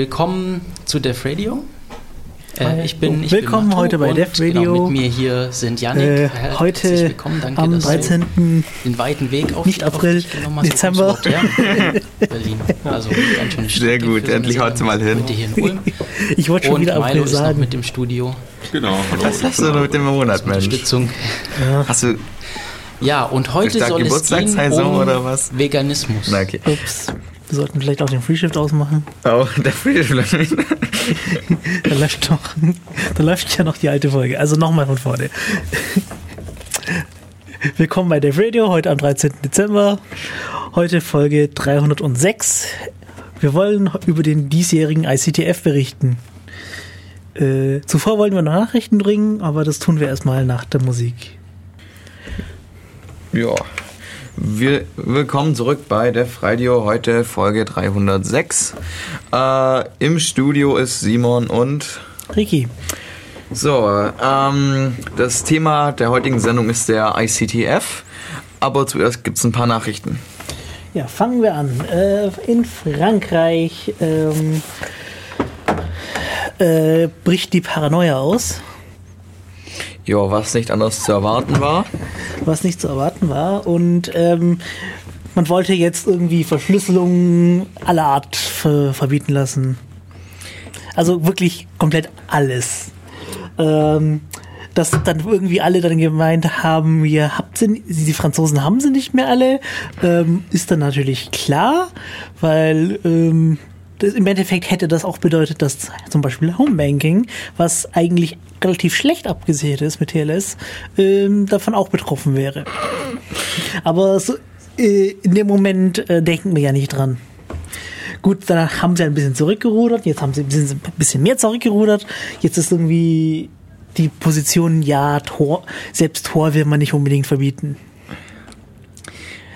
Willkommen zu Def Radio. Äh, ich bin, ich Willkommen bin heute bei Def Radio. Genau, mit mir hier sind Janik. Äh, Herzlich heute willkommen. Danke, am dass 13. du den weiten Weg auf Nicht auf April, dich genommen hast. Wo Dezember. überhaupt her? Berlin. Also ganz schön Sehr gut, endlich mal hin. Heute hier in Ulm. Ich wollte schon Und wieder Milo April ist noch sagen. mit im Studio. Genau, hallo. Was hast du denn mit dem Monat, Mensch? Unterstützung. Hast du. Ja, und heute soll es gehen um oder was? Veganismus. Na, okay. Ups, wir sollten vielleicht auch den Freeshift ausmachen. Oh, der Friedrich. Da läuft noch, da läuft ja noch die alte Folge. Also nochmal von vorne. Willkommen bei Dave Radio, heute am 13. Dezember. Heute Folge 306. Wir wollen über den diesjährigen ICTF berichten. Äh, zuvor wollten wir noch Nachrichten bringen, aber das tun wir erstmal nach der Musik. Ja. Wir, willkommen zurück bei Def Radio, heute Folge 306. Äh, Im Studio ist Simon und Ricky, So, ähm, das Thema der heutigen Sendung ist der ICTF. Aber zuerst gibt es ein paar Nachrichten. Ja, fangen wir an. Äh, in Frankreich ähm, äh, bricht die Paranoia aus, Ja, was nicht anders zu erwarten war. was nicht zu erwarten war. Und ähm, man wollte jetzt irgendwie Verschlüsselung aller Art ver verbieten lassen. Also wirklich komplett alles. Ähm, dass dann irgendwie alle dann gemeint haben, ihr habt sie, die Franzosen haben sie nicht mehr alle, ähm, ist dann natürlich klar, weil ähm, das, im Endeffekt hätte das auch bedeutet, dass zum Beispiel Homebanking, was eigentlich relativ schlecht abgesichert ist mit TLS, ähm, davon auch betroffen wäre. Aber so, äh, in dem Moment äh, denken wir ja nicht dran. Gut, danach haben sie ein bisschen zurückgerudert, jetzt haben sie ein bisschen, mehr zurückgerudert. Jetzt ist irgendwie die Position, ja, Tor, selbst Tor will man nicht unbedingt verbieten.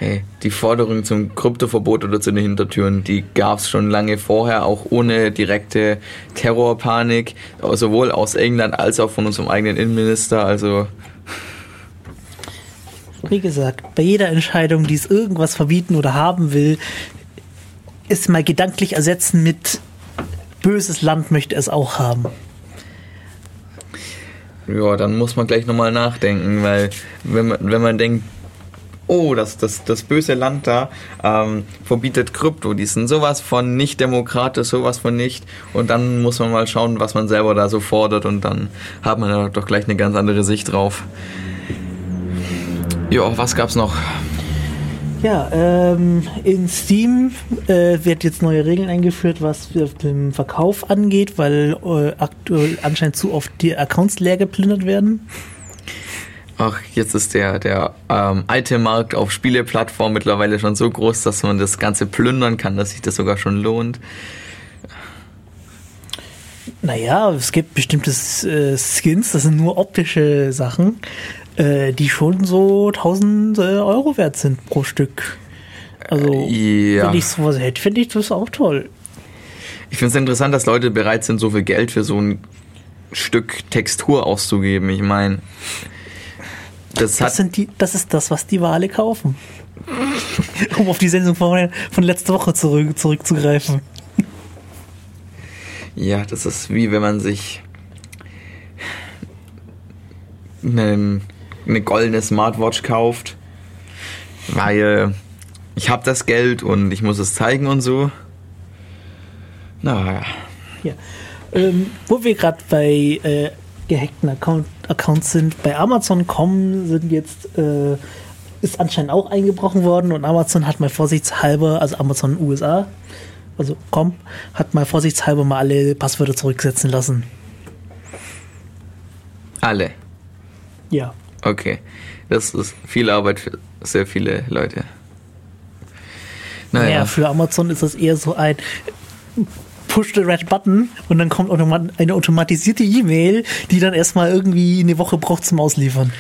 Hey, die Forderung zum Kryptoverbot oder zu den Hintertüren, die gab es schon lange vorher, auch ohne direkte Terrorpanik, sowohl aus England als auch von unserem eigenen Innenminister. Also Wie gesagt, bei jeder Entscheidung, die es irgendwas verbieten oder haben will, ist mal gedanklich ersetzen mit böses Land möchte es auch haben. ja, dann muss man gleich nochmal nachdenken, weil wenn man, wenn man denkt, oh, das, das, das böse Land da ähm, verbietet Krypto, die sind sowas von nicht demokratisch, sowas von nicht. Und dann muss man mal schauen, was man selber da so fordert und dann hat man da doch gleich eine ganz andere Sicht drauf. Ja, was gab's noch? Ja, ähm, in Steam äh, wird jetzt neue Regeln eingeführt, was den Verkauf angeht, weil äh, aktuell anscheinend zu oft die Accounts leer geplündert werden. Ach, jetzt ist der, der ähm, alte Markt auf Spieleplattformen mittlerweile schon so groß, dass man das Ganze plündern kann, dass sich das sogar schon lohnt. Naja, es gibt bestimmte äh, Skins, das sind nur optische Sachen, äh, die schon so 1000 äh, Euro wert sind pro Stück. Also, Äh, ja. wenn ich sowas hätte, finde ich das auch toll. Ich finde es interessant, dass Leute bereit sind, so viel Geld für so ein Stück Textur auszugeben. Ich meine, das Das, sind die, das ist das, was die Wale kaufen. um auf die Sendung von, von letzter Woche zurück, zurückzugreifen. Ja, das ist wie wenn man sich eine, eine goldene Smartwatch kauft, weil ich habe das Geld und ich muss es zeigen und so. Na, Ja. Ähm, wo wir gerade bei äh, gehackten Account, Accounts sind, bei Amazon.com sind jetzt äh, ist anscheinend auch eingebrochen worden und Amazon hat mal vorsichtshalber, also Amazon USA, also com, hat mal vorsichtshalber mal alle Passwörter zurücksetzen lassen. alle. Ja. Okay. Das ist viel Arbeit für sehr viele Leute. Naja, Naja, für Amazon ist das eher so ein Push the red button und dann kommt eine automatisierte E-Mail, die dann erstmal irgendwie eine Woche braucht zum Ausliefern.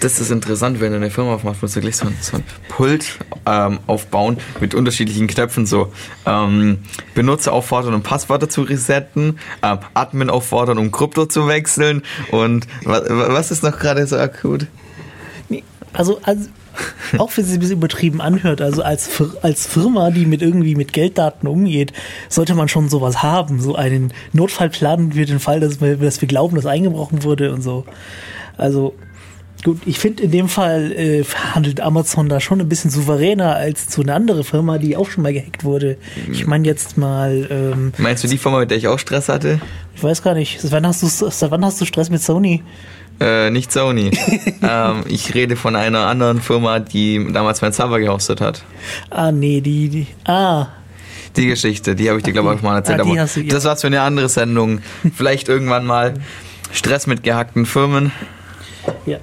Das ist interessant, wenn du eine Firma aufmachst, musst du gleich so ein, so ein Pult ähm, aufbauen mit unterschiedlichen Knöpfen, so ähm, Benutzer auffordern, um Passwörter zu resetten, ähm, Admin auffordern, um Krypto zu wechseln und was, was ist noch gerade so akut? Also, also auch wenn es sich ein bisschen übertrieben anhört, also als, als Firma, die mit irgendwie mit Gelddaten umgeht, sollte man schon sowas haben, so einen Notfallplan für den Fall, dass wir, dass wir glauben, dass eingebrochen wurde und so. Also gut, ich finde in dem Fall äh, handelt Amazon da schon ein bisschen souveräner als zu einer andere Firma, die auch schon mal gehackt wurde. Ich meine jetzt mal, ähm, Meinst du die Firma, mit der ich auch Stress hatte? ich weiß gar nicht, seit wann hast du, seit wann hast du Stress mit Sony? Äh, nicht Sony. ähm, ich rede von einer anderen Firma, die damals meinen Server gehostet hat. Ah, nee, die, die, ah, Die Geschichte, die habe ich dir, glaube ich, auch mal erzählt. Ah, aber du- ja. das war's für eine andere Sendung. Vielleicht irgendwann mal Stress mit gehackten Firmen. Ja.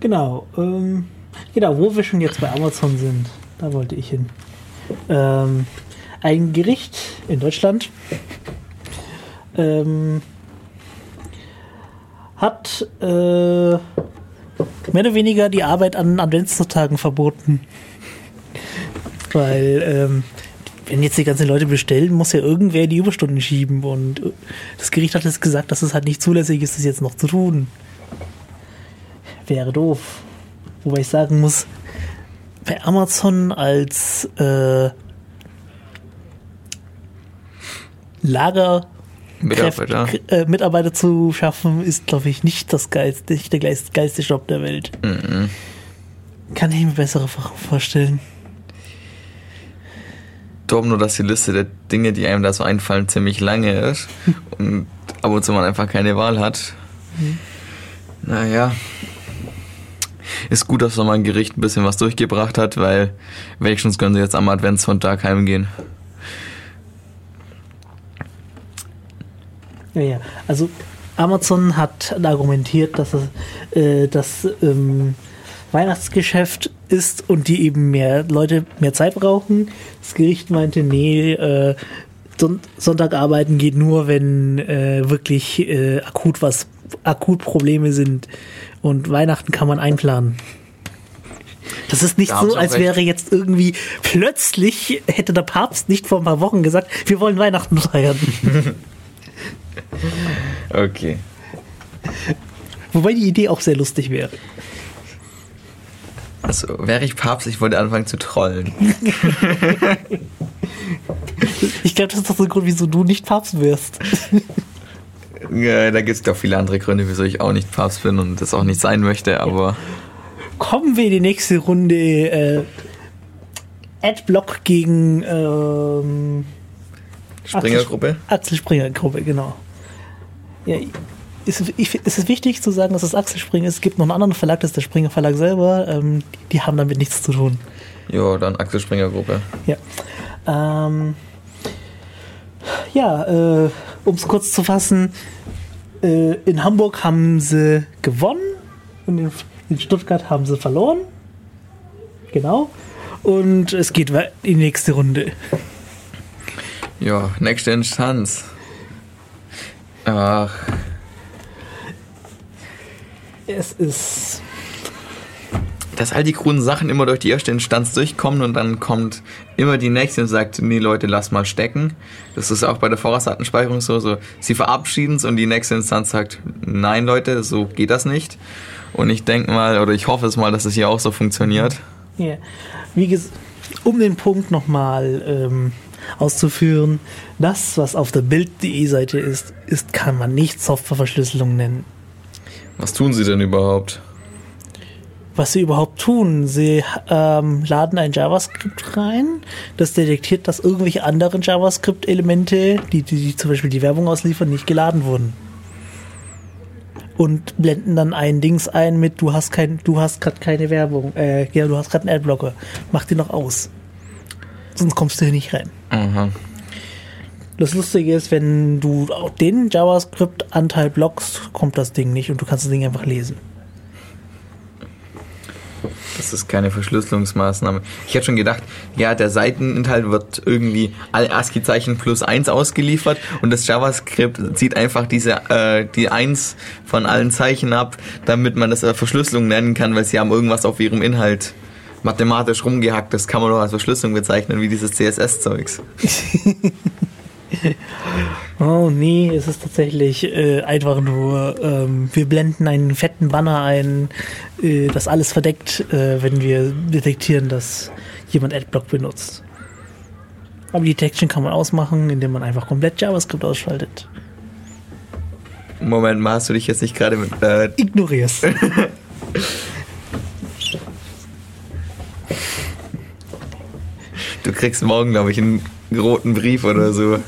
Genau, ähm, genau, wo wir schon jetzt bei Amazon sind, da wollte ich hin. Ähm, ein Gericht in Deutschland ähm, hat äh, mehr oder weniger die Arbeit an Adventstagen verboten. Weil, ähm, wenn jetzt die ganzen Leute bestellen, muss ja irgendwer die Überstunden schieben. Und äh, das Gericht hat jetzt gesagt, dass es halt nicht zulässig ist, das jetzt noch zu tun. Wäre doof. Wobei ich sagen muss, bei Amazon als äh, Lager Mitarbeiter. Kräft- äh, Mitarbeiter zu schaffen, ist, glaube ich, nicht das geilste, nicht der geilste, Job der Welt. Mhm. Kann ich mir bessere vorstellen. Darum nur, dass die Liste der Dinge, die einem da so einfallen, ziemlich lange ist und ab und zu man einfach keine Wahl hat. Naja. Ist gut, dass noch mal ein Gericht ein bisschen was durchgebracht hat, weil wenigstens können sie jetzt am Adventssonntag heimgehen. Ja, ja. Also Amazon hat argumentiert, dass es äh, das ähm, Weihnachtsgeschäft ist und die eben mehr Leute mehr Zeit brauchen. Das Gericht meinte, nee, äh, Son Sonntag arbeiten geht nur, wenn äh, wirklich äh, akut was, akut Probleme sind. Und Weihnachten kann man einplanen. Das ist nicht Da so, als recht. wäre jetzt irgendwie plötzlich hätte der Papst nicht vor ein paar Wochen gesagt, wir wollen Weihnachten feiern. Okay. Wobei die Idee auch sehr lustig wäre. Also, wäre ich Papst, ich wollte anfangen zu trollen. Ich glaube, das ist doch der Grund, wieso du nicht Papst wirst. Ja, da gibt es doch viele andere Gründe, wieso ich auch nicht Papst bin und das auch nicht sein möchte, aber Kommen wir in die nächste Runde. Äh, Adblock gegen ähm, Springergruppe. Axel Springer Gruppe, genau. Ja, ist, ich, ist es wichtig zu sagen, dass es Axel Springer ist? Es gibt noch einen anderen Verlag, das ist der Springer Verlag selber. Ähm, die haben damit nichts zu tun. Ja, dann Axel Springer Gruppe. Ja. Ähm, ja, äh, um es kurz zu fassen, äh, in Hamburg haben sie gewonnen und in, in Stuttgart haben sie verloren. Genau. Und es geht in die nächste Runde. Ja, nächste Instanz. Ach, Es ist. dass all die kruden Sachen immer durch die erste Instanz durchkommen und dann kommt immer die nächste und sagt, nee Leute, lass mal stecken. Das ist auch bei der Vorratsdatenspeicherung so, so sie verabschieden es und die nächste Instanz sagt, nein Leute, so geht das nicht. Und ich denke mal, oder ich hoffe es mal, dass es hier auch so funktioniert. Ja. Wie ges um den Punkt nochmal ähm, auszuführen, das, was auf der Bild.de Seite ist, ist, kann man nicht Softwareverschlüsselung nennen. Was tun sie denn überhaupt? was sie überhaupt tun. Sie ähm, laden ein JavaScript rein, das detektiert, dass irgendwelche anderen JavaScript-Elemente, die, die, die zum Beispiel die Werbung ausliefern, nicht geladen wurden. Und blenden dann ein Dings ein mit, du hast kein, du hast gerade keine Werbung, äh, ja, du hast gerade einen Adblocker. Mach den noch aus. Sonst kommst du hier nicht rein. Aha. Das Lustige ist, wenn du auch den JavaScript-Anteil blockst, kommt das Ding nicht und du kannst das Ding einfach lesen. Das ist keine Verschlüsselungsmaßnahme. Ich hätte schon gedacht, ja, der Seiteninhalt wird irgendwie alle ASCII-Zeichen plus 1 ausgeliefert und das JavaScript zieht einfach diese, äh, die 1 von allen Zeichen ab, damit man das äh, Verschlüsselung nennen kann, weil sie haben irgendwas auf ihrem Inhalt mathematisch rumgehackt. Das kann man doch als Verschlüsselung bezeichnen, wie dieses CSS-Zeugs. Oh nee, es ist tatsächlich äh, einfach nur, ähm, wir blenden einen fetten Banner ein, äh, das alles verdeckt, äh, wenn wir detektieren, dass jemand Adblock benutzt. Aber die Detection kann man ausmachen, indem man einfach komplett JavaScript ausschaltet. Moment mal, hast du dich jetzt nicht gerade mit. Äh, Ignorierst. du kriegst morgen, glaube ich, einen roten Brief oder so.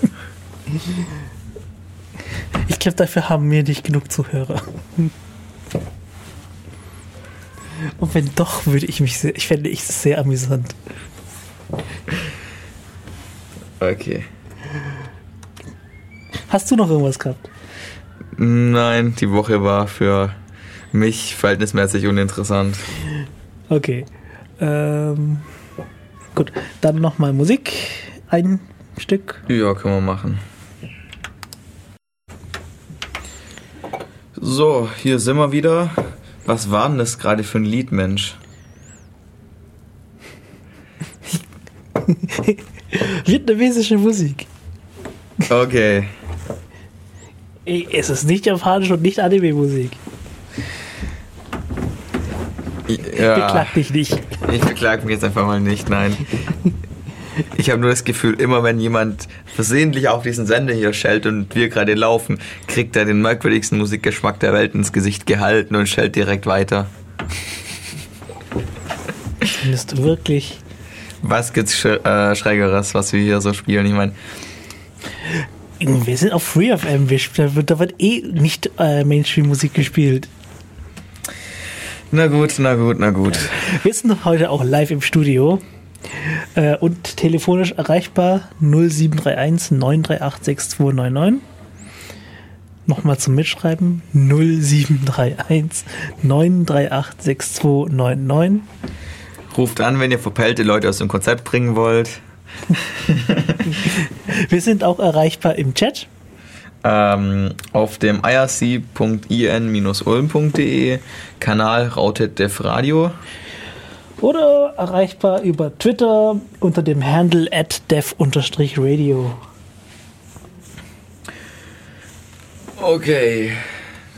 Ich glaube, dafür haben wir nicht genug Zuhörer. Und wenn doch, würde ich mich sehr, ich fände ich es sehr amüsant. Okay. Hast du noch irgendwas gehabt? Nein, die Woche war für mich verhältnismäßig uninteressant. Okay. Ähm, gut, dann nochmal Musik. Ein Stück. Ja, können wir machen. So, hier sind wir wieder. Was war denn das gerade für ein Lied, Mensch? Vietnamesische Musik. Okay. Es ist nicht japanisch und nicht Anime-Musik. Ja, Beklag dich nicht. ich beklag mich jetzt einfach mal nicht, nein. Ich habe nur das Gefühl, immer wenn jemand versehentlich auf diesen Sender hier schellt und wir gerade laufen, kriegt er den merkwürdigsten Musikgeschmack der Welt ins Gesicht gehalten und schellt direkt weiter. Findest du wirklich? Was gibt's Sch äh, Schrägeres, was wir hier so spielen? Ich meine, Wir sind auf FreeFM. Da wird eh nicht äh, Mainstream-Musik gespielt. Na gut, na gut, na gut. Wir sind heute auch live im Studio äh, und telefonisch erreichbar 0731 938 6299. Nochmal zum Mitschreiben 0731 938 6299. Ruft an, wenn ihr verpellte Leute aus dem Konzept bringen wollt. Wir sind auch erreichbar im Chat. Ähm, auf dem irc.in-ulm.de Kanal Rautet Dev Radio. Oder erreichbar über Twitter unter dem Handle at dev-radio. Okay.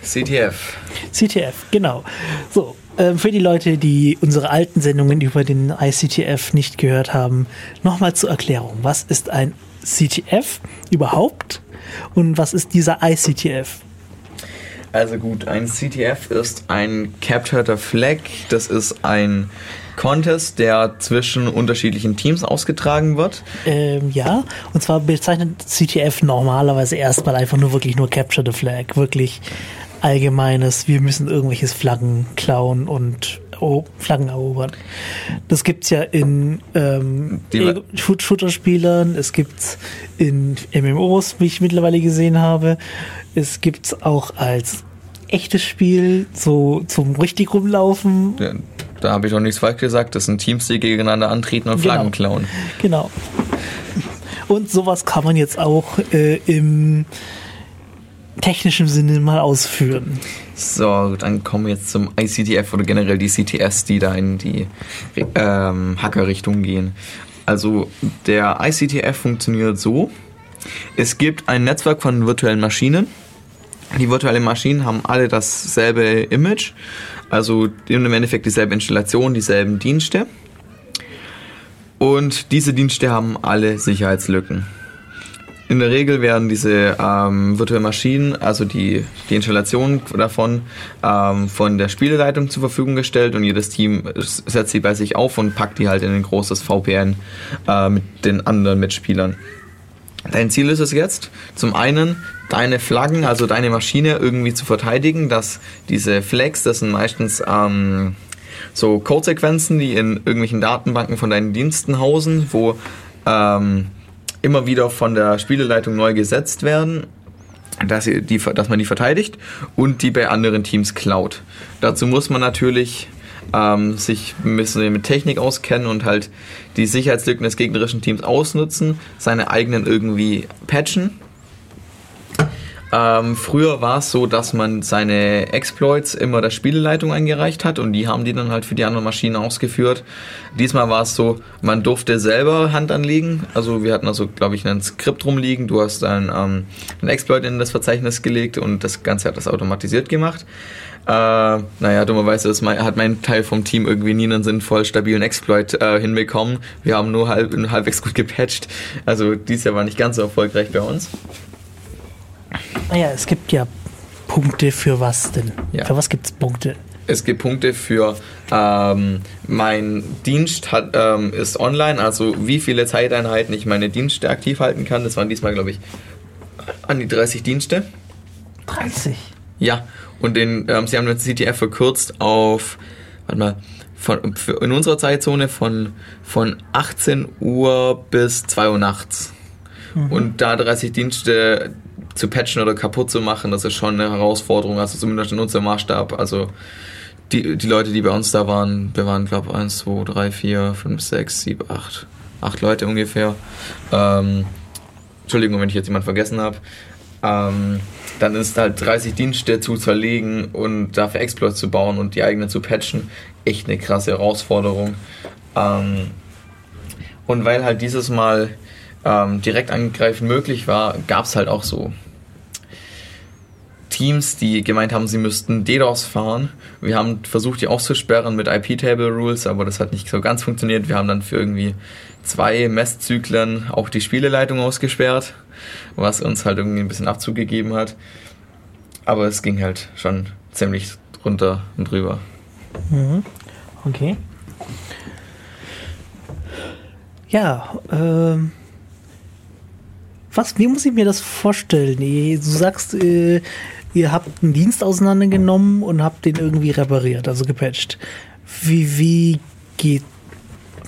CTF. CTF, genau. So, ähm, für die Leute, die unsere alten Sendungen über den ICTF nicht gehört haben, nochmal zur Erklärung. Was ist ein CTF überhaupt und was ist dieser ICTF? Also gut, ein CTF ist ein Capture the Flag. Das ist ein Contest, der zwischen unterschiedlichen Teams ausgetragen wird. Ähm, ja, und zwar bezeichnet CTF normalerweise erstmal einfach nur wirklich nur Capture the Flag, wirklich allgemeines, wir müssen irgendwelches Flaggen klauen und Flaggen erobern. Das gibt's ja in ähm, Shoot- Shooter-Spielern, es gibt's in MMOs, wie ich mittlerweile gesehen habe, es gibt's auch als echtes Spiel, so zum richtig rumlaufen. Ja, Da habe ich auch nichts falsch gesagt. Das sind Teams, die gegeneinander antreten und Flaggen Genau. klauen. Genau. Und sowas kann man jetzt auch äh, im technischen Sinne mal ausführen. So, dann kommen wir jetzt zum ICTF oder generell die CTS, die da in die ähm, Hacker-Richtung gehen. Also der ICTF funktioniert so. Es gibt ein Netzwerk von virtuellen Maschinen. Die virtuellen Maschinen haben alle dasselbe Image, also im Endeffekt dieselbe Installation, dieselben Dienste. Und diese Dienste haben alle Sicherheitslücken. In der Regel werden diese ähm, virtuellen Maschinen, also die, die Installation davon, ähm, von der Spieleleitung zur Verfügung gestellt und jedes Team setzt sie bei sich auf und packt die halt in ein großes VPN äh, mit den anderen Mitspielern. Dein Ziel ist es jetzt, zum einen deine Flaggen, also deine Maschine irgendwie zu verteidigen, dass diese Flags, das sind meistens ähm, so Codesequenzen, die in irgendwelchen Datenbanken von deinen Diensten hausen, wo ähm, immer wieder von der Spieleleitung neu gesetzt werden, dass, die, dass man die verteidigt und die bei anderen Teams klaut. Dazu muss man natürlich ähm, sich ein bisschen mit Technik auskennen und halt die Sicherheitslücken des gegnerischen Teams ausnutzen, seine eigenen irgendwie patchen ähm, früher war es so, dass man seine Exploits immer der Spieleleitung eingereicht hat und die haben die dann halt für die anderen Maschinen ausgeführt. Diesmal war es so, man durfte selber Hand anlegen. Also wir hatten also, glaube ich, ein Skript rumliegen. Du hast ein, ähm, ein Exploit in das Verzeichnis gelegt und das Ganze hat das automatisiert gemacht. Äh, naja, dummerweise das hat mein Teil vom Team irgendwie nie einen sinnvoll stabilen Exploit äh, hinbekommen. Wir haben nur halb, halbwegs gut gepatcht. Also dieses Jahr war nicht ganz so erfolgreich bei uns. Naja, es gibt ja Punkte für was denn? Ja. Für was gibt es Punkte? Es gibt Punkte für ähm, mein Dienst hat, ähm, ist online, also wie viele Zeiteinheiten ich meine Dienste aktiv halten kann. Das waren diesmal, glaube ich, an die 30 Dienste. 30? Ja, und den, ähm, sie haben den CTF verkürzt auf, warte mal, von, in unserer Zeitzone von, von 18 Uhr bis 2 Uhr nachts. Mhm. Und da 30 Dienste zu patchen oder kaputt zu machen, das ist schon eine Herausforderung, also zumindest in unserem Maßstab. Also die, die Leute, die bei uns da waren, wir waren, glaube ich, 1, 2, 3, 4, 5, 6, 7, 8, 8 Leute ungefähr. Ähm, Entschuldigung, wenn ich jetzt jemanden vergessen habe. Ähm, dann ist halt 30 Dienste zu zerlegen und dafür Exploits zu bauen und die eigenen zu patchen, echt eine krasse Herausforderung. Ähm, und weil halt dieses Mal ähm, direkt angreifen möglich war, gab es halt auch so Teams, die gemeint haben, sie müssten DDoS fahren. Wir haben versucht, die auszusperren mit IP-Table-Rules, aber das hat nicht so ganz funktioniert. Wir haben dann für irgendwie zwei Messzyklen auch die Spieleleitung ausgesperrt, was uns halt irgendwie ein bisschen Abzug gegeben hat. Aber es ging halt schon ziemlich runter und drüber. Mhm. Okay. Ja, ähm, was, wie muss ich mir das vorstellen? Du sagst, äh, ihr habt einen Dienst auseinandergenommen und habt den irgendwie repariert, also gepatcht. Wie, wie geht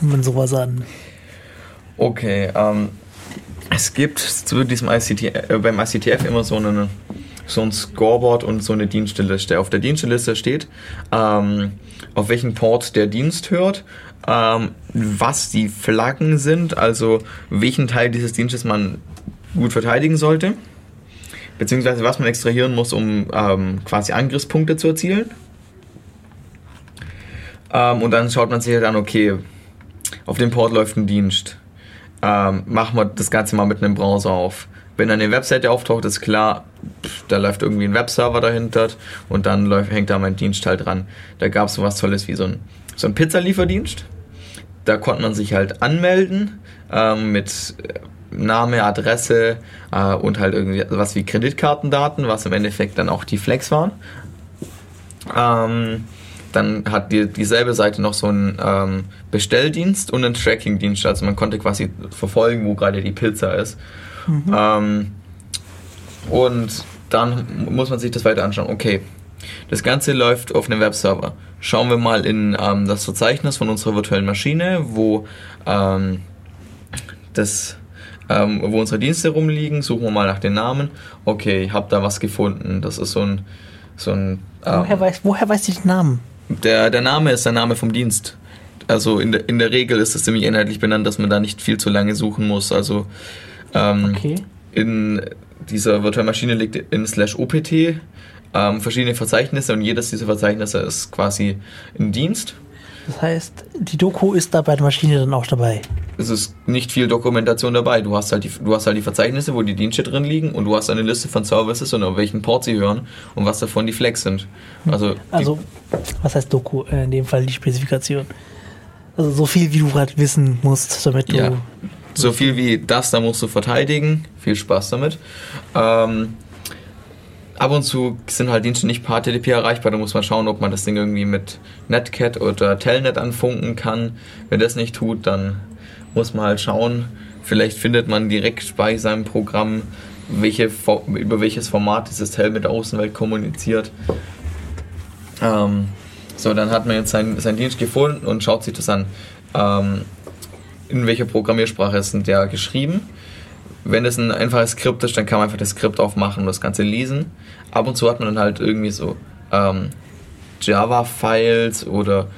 man sowas an? Okay, ähm, es gibt zu diesem ICT, äh, beim ICTF immer so, eine, so ein Scoreboard und so eine Diensteliste. Auf der Diensteliste steht, ähm, auf welchen Port der Dienst hört, ähm, was die Flaggen sind, also welchen Teil dieses Dienstes man gut verteidigen sollte beziehungsweise was man extrahieren muss, um ähm, quasi Angriffspunkte zu erzielen. Ähm, und dann schaut man sich halt an, okay, auf dem Port läuft ein Dienst. Ähm, machen wir das Ganze mal mit einem Browser auf. Wenn dann eine Webseite auftaucht, ist klar, da läuft irgendwie ein Webserver dahinter und dann läuft, hängt da mein Dienst halt dran. Da gab es sowas Tolles wie so ein, so ein Pizzalieferdienst. Da konnte man sich halt anmelden ähm, mit Name, Adresse äh, und halt irgendwie was wie Kreditkartendaten, was im Endeffekt dann auch die Flex waren. Ähm, dann hat die, dieselbe Seite noch so einen ähm, Bestelldienst und einen Trackingdienst. Also man konnte quasi verfolgen, wo gerade die Pizza ist. Mhm. Ähm, und dann muss man sich das weiter anschauen. Okay, das Ganze läuft auf einem Webserver. Schauen wir mal in ähm, das Verzeichnis von unserer virtuellen Maschine, wo ähm, das ähm, wo unsere Dienste rumliegen, suchen wir mal nach den Namen. Okay, ich habe da was gefunden. Das ist so ein. So ein ähm, woher, weiß, woher weiß ich den Namen? Der, der Name ist der Name vom Dienst. Also in der, in der Regel ist es ziemlich inhaltlich benannt, dass man da nicht viel zu lange suchen muss. Also ähm, okay. in dieser virtuellen Maschine liegt in slash opt ähm, verschiedene Verzeichnisse und jedes dieser Verzeichnisse ist quasi ein Dienst. Das heißt, die Doku ist da bei der Maschine dann auch dabei. Es ist nicht viel Dokumentation dabei. Du hast halt die, du hast halt die Verzeichnisse, wo die Dienste drin liegen und du hast eine Liste von Services und auf welchen Port sie hören und was davon die Flex sind. Also, also was heißt Doku? Äh, in dem Fall die Spezifikation. Also so viel, wie du gerade wissen musst, damit du. Ja. So viel wie das, da musst du verteidigen. Viel Spaß damit. Ähm, ab und zu sind halt Dienste nicht per HTTP erreichbar. Da muss man schauen, ob man das Ding irgendwie mit Netcat oder Telnet anfunken kann. Wenn das nicht tut, dann muss man halt schauen. Vielleicht findet man direkt bei seinem Programm, welche, über welches Format dieses Tel mit der Außenwelt kommuniziert. Ähm, so, dann hat man jetzt seinen, seinen Dienst gefunden und schaut sich das an. Ähm, in welcher Programmiersprache ist denn der geschrieben? Wenn es ein einfaches Skript ist, dann kann man einfach das Skript aufmachen und das Ganze lesen. Ab und zu hat man dann halt irgendwie so ähm, Java-Files oder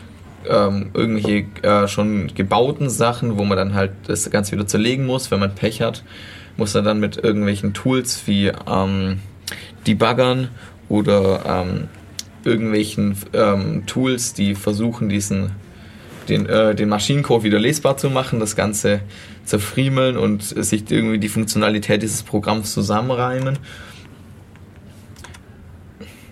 ähm, irgendwelche äh, schon gebauten Sachen, wo man dann halt das Ganze wieder zerlegen muss. Wenn man Pech hat, muss er dann mit irgendwelchen Tools wie ähm, Debuggern oder ähm, irgendwelchen ähm, Tools, die versuchen, diesen den, äh, den Maschinencode wieder lesbar zu machen, das Ganze zerfriemeln und sich irgendwie die Funktionalität dieses Programms zusammenreimen.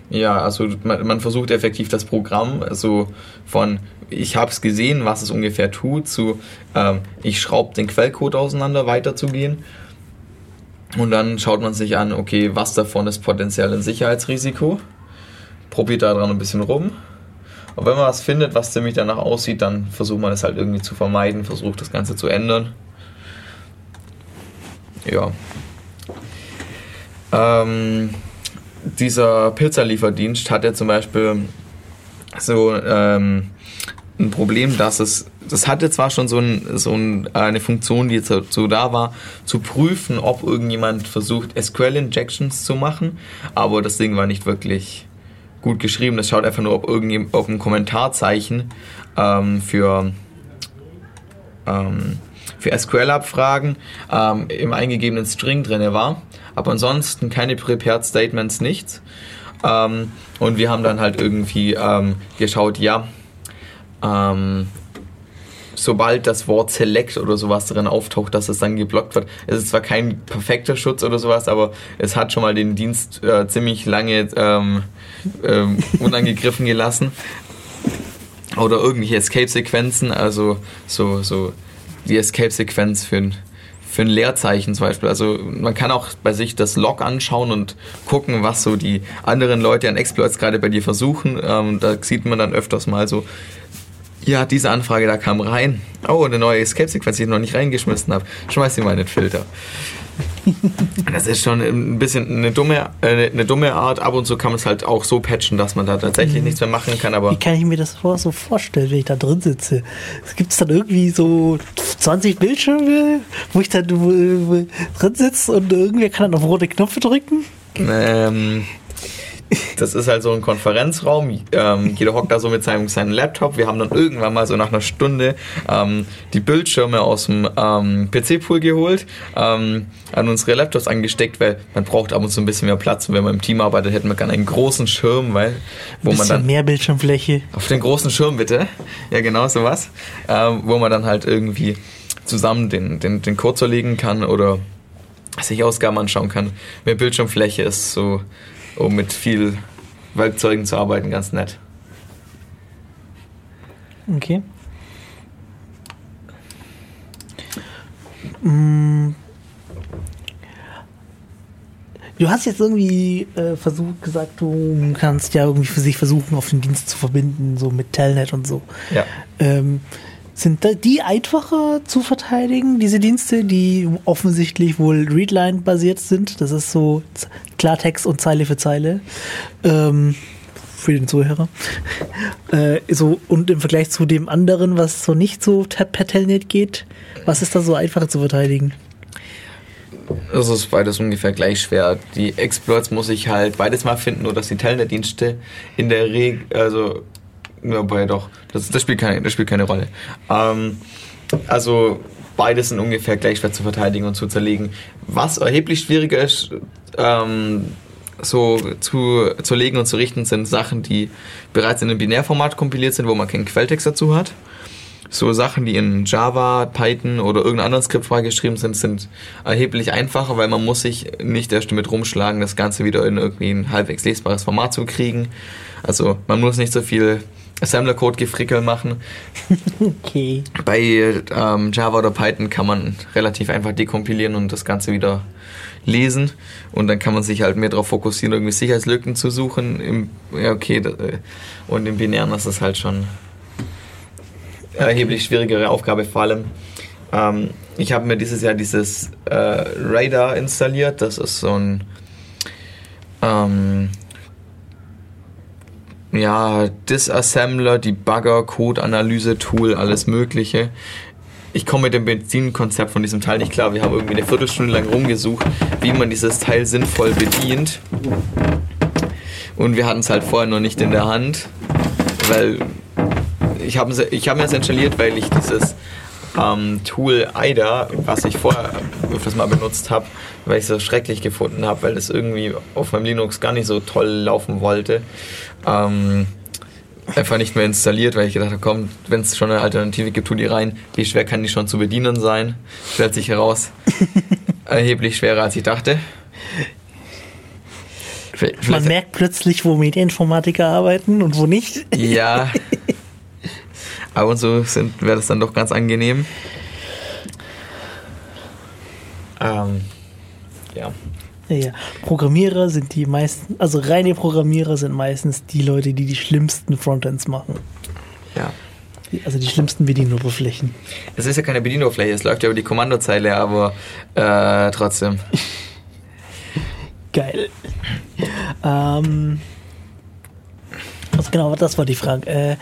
Ja, also man, man versucht effektiv das Programm also von ich habe es gesehen, was es ungefähr tut, zu ähm, ich schraube den Quellcode auseinander weiterzugehen. Und dann schaut man sich an, okay, was davon ist potenziell ein Sicherheitsrisiko. Probiert da dran ein bisschen rum. Und wenn man was findet, was ziemlich danach aussieht, dann versucht man es halt irgendwie zu vermeiden, versucht das Ganze zu ändern. Ja. Ähm, dieser Pizzalieferdienst hat ja zum Beispiel so ähm, ein Problem, dass es, das hatte zwar schon so, ein, so ein, eine Funktion, die so da war, zu prüfen, ob irgendjemand versucht, SQL-Injections zu machen, aber das Ding war nicht wirklich gut geschrieben. Das schaut einfach nur, ob irgendjemand auf ein Kommentarzeichen ähm, für, ähm, für SQL-Abfragen ähm, im eingegebenen String drin war. Aber ansonsten keine Prepared Statements, nichts. Ähm, und wir haben dann halt irgendwie ähm, geschaut, ja, ähm, sobald das Wort Select oder sowas drin auftaucht, dass es dann geblockt wird. Es ist zwar kein perfekter Schutz oder sowas, aber es hat schon mal den Dienst äh, ziemlich lange ähm, ähm, unangegriffen gelassen. Oder irgendwelche Escape-Sequenzen, also so, so die Escape-Sequenz für ein, für ein Leerzeichen zum Beispiel. Also man kann auch bei sich das Log anschauen und gucken, was so die anderen Leute an Exploits gerade bei dir versuchen. Ähm, da sieht man dann öfters mal so ja, diese Anfrage da kam rein. Oh, eine neue Escape-Sequenz, die ich noch nicht reingeschmissen habe. Schmeiß sie mal in den Filter. Das ist schon ein bisschen eine dumme, äh, eine dumme Art. Ab und zu kann man es halt auch so patchen, dass man da tatsächlich mhm. nichts mehr machen kann. Aber Wie kann ich mir das so vorstellen, wenn ich da drin sitze? Gibt es dann irgendwie so 20 Bildschirme, wo ich dann drin sitze und irgendwer kann dann auf rote Knöpfe drücken? Ähm, das ist halt so ein Konferenzraum. Ähm, jeder hockt da so mit seinem, seinem Laptop. Wir haben dann irgendwann mal so nach einer Stunde ähm, die Bildschirme aus dem ähm, PC-Pool geholt, ähm, an unsere Laptops angesteckt, weil man braucht ab und zu ein bisschen mehr Platz. Und wenn man im Team arbeitet, hätten wir gerne einen großen Schirm, weil wo man dann mehr Bildschirmfläche. Auf den großen Schirm bitte. Ja, genau sowas. Ähm, wo man dann halt irgendwie zusammen den, den, den Code zerlegen kann oder sich Ausgaben anschauen kann. Mehr Bildschirmfläche ist so um mit viel Werkzeugen zu arbeiten, ganz nett. Okay. Mm. Du hast jetzt irgendwie äh, versucht, gesagt, du kannst ja irgendwie für sich versuchen, auf den Dienst zu verbinden, so mit Telnet und so. Ja. Ähm, sind die einfacher zu verteidigen, diese Dienste, die offensichtlich wohl Readline-basiert sind? Das ist so Klartext und Zeile für Zeile. Ähm, für den Zuhörer. Äh, so, und im Vergleich zu dem anderen, was so nicht so per Telnet geht, was ist da so einfacher zu verteidigen? Es ist beides ungefähr gleich schwer. Die Exploits muss ich halt beides mal finden, nur dass die Telnet-Dienste in der Regel, also wobei doch. Das, das, spielt, keine, das spielt keine Rolle. Ähm, also beides sind ungefähr gleich schwer zu verteidigen und zu zerlegen. Was erheblich schwieriger ist, ähm, so zu zerlegen und zu richten, sind Sachen, die bereits in einem Binärformat kompiliert sind, wo man keinen Quelltext dazu hat. So Sachen, die in Java, Python oder irgendeiner anderen Skriptsprache geschrieben sind, sind erheblich einfacher, weil man muss sich nicht erst damit rumschlagen, das Ganze wieder in irgendwie ein halbwegs lesbares Format zu kriegen. Also man muss nicht so viel Assembler-Code-Gefrickel machen. Okay. Bei ähm, Java oder Python kann man relativ einfach dekompilieren und das Ganze wieder lesen und dann kann man sich halt mehr darauf fokussieren, irgendwie Sicherheitslücken zu suchen. Im, ja, okay, äh, und im Binären ist das halt schon eine erheblich schwierigere Aufgabe, vor allem. Ähm, ich habe mir dieses Jahr dieses äh, Radar installiert, das ist so ein ähm, ja, Disassembler, Debugger, Code-Analyse-Tool, alles Mögliche. Ich komme mit dem Benzinkonzept von diesem Teil nicht klar. Wir haben irgendwie eine Viertelstunde lang rumgesucht, wie man dieses Teil sinnvoll bedient. Und wir hatten es halt vorher noch nicht in der Hand, weil ich habe ich hab mir das installiert, weil ich dieses ähm, Tool IDA, was ich vorher öfters mal benutzt habe, weil ich es so schrecklich gefunden habe, weil das irgendwie auf meinem Linux gar nicht so toll laufen wollte. Ähm, einfach nicht mehr installiert, weil ich gedacht habe, komm, wenn es schon eine Alternative gibt, tu die rein. Wie schwer kann die schon zu bedienen sein? Stellt sich heraus, erheblich schwerer als ich dachte. Vielleicht Man merkt plötzlich, wo Medieninformatiker arbeiten und wo nicht. Ja. Aber und so wäre das dann doch ganz angenehm. Ähm, ja. Ja, ja. Programmierer sind die meisten, also reine Programmierer sind meistens die Leute, die die schlimmsten Frontends machen. Ja. Also die schlimmsten Bedienoberflächen. Es ist ja keine Bedienoberfläche, es läuft ja über die Kommandozeile, aber äh, trotzdem. Geil. Ähm, also genau, das war die Frage. Äh,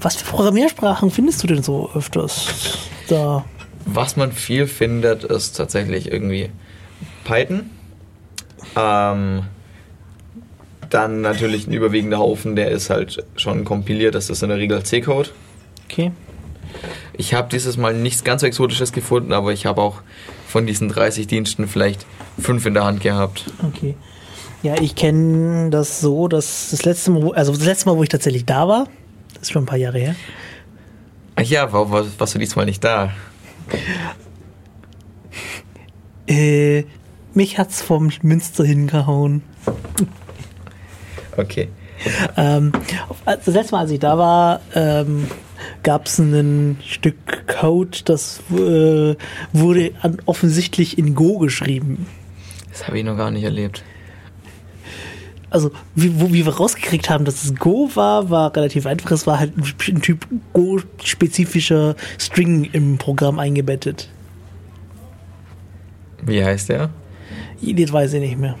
was für Programmiersprachen findest du denn so öfters da? Was man viel findet, ist tatsächlich irgendwie Python. Ähm, dann natürlich ein überwiegender Haufen, der ist halt schon kompiliert, das ist in der Regel C-Code. Okay. Ich habe dieses Mal nichts ganz so Exotisches gefunden, aber ich habe auch von diesen 30 Diensten vielleicht fünf in der Hand gehabt. Okay. Ja, ich kenne das so, dass das letzte Mal, also das letzte Mal, wo ich tatsächlich da war, ist schon ein paar Jahre her. Ach ja, warum warst du diesmal nicht da? Äh, mich hat's vom Münster hingehauen. Okay. Ähm, das letzte Mal, als ich da war, ähm, gab es ein Stück Code, das äh, wurde an, offensichtlich in Go geschrieben. Das habe ich noch gar nicht erlebt. Also, wie, wo, wie wir rausgekriegt haben, dass es Go war, war relativ einfach. Es war halt ein Typ Go-spezifischer String im Programm eingebettet. Wie heißt der? Das weiß ich nicht mehr.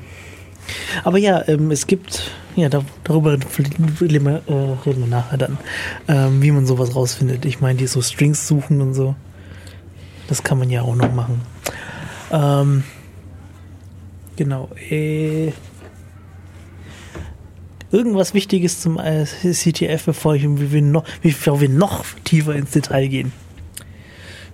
Aber ja, ähm, es gibt, ja, da, darüber reden wir, äh, reden wir nachher dann, ähm, wie man sowas rausfindet. Ich meine, die so Strings suchen und so. Das kann man ja auch noch machen. Ähm, genau. Äh, irgendwas Wichtiges zum CTF, bevor, ich, wie wir noch, bevor wir noch tiefer ins Detail gehen.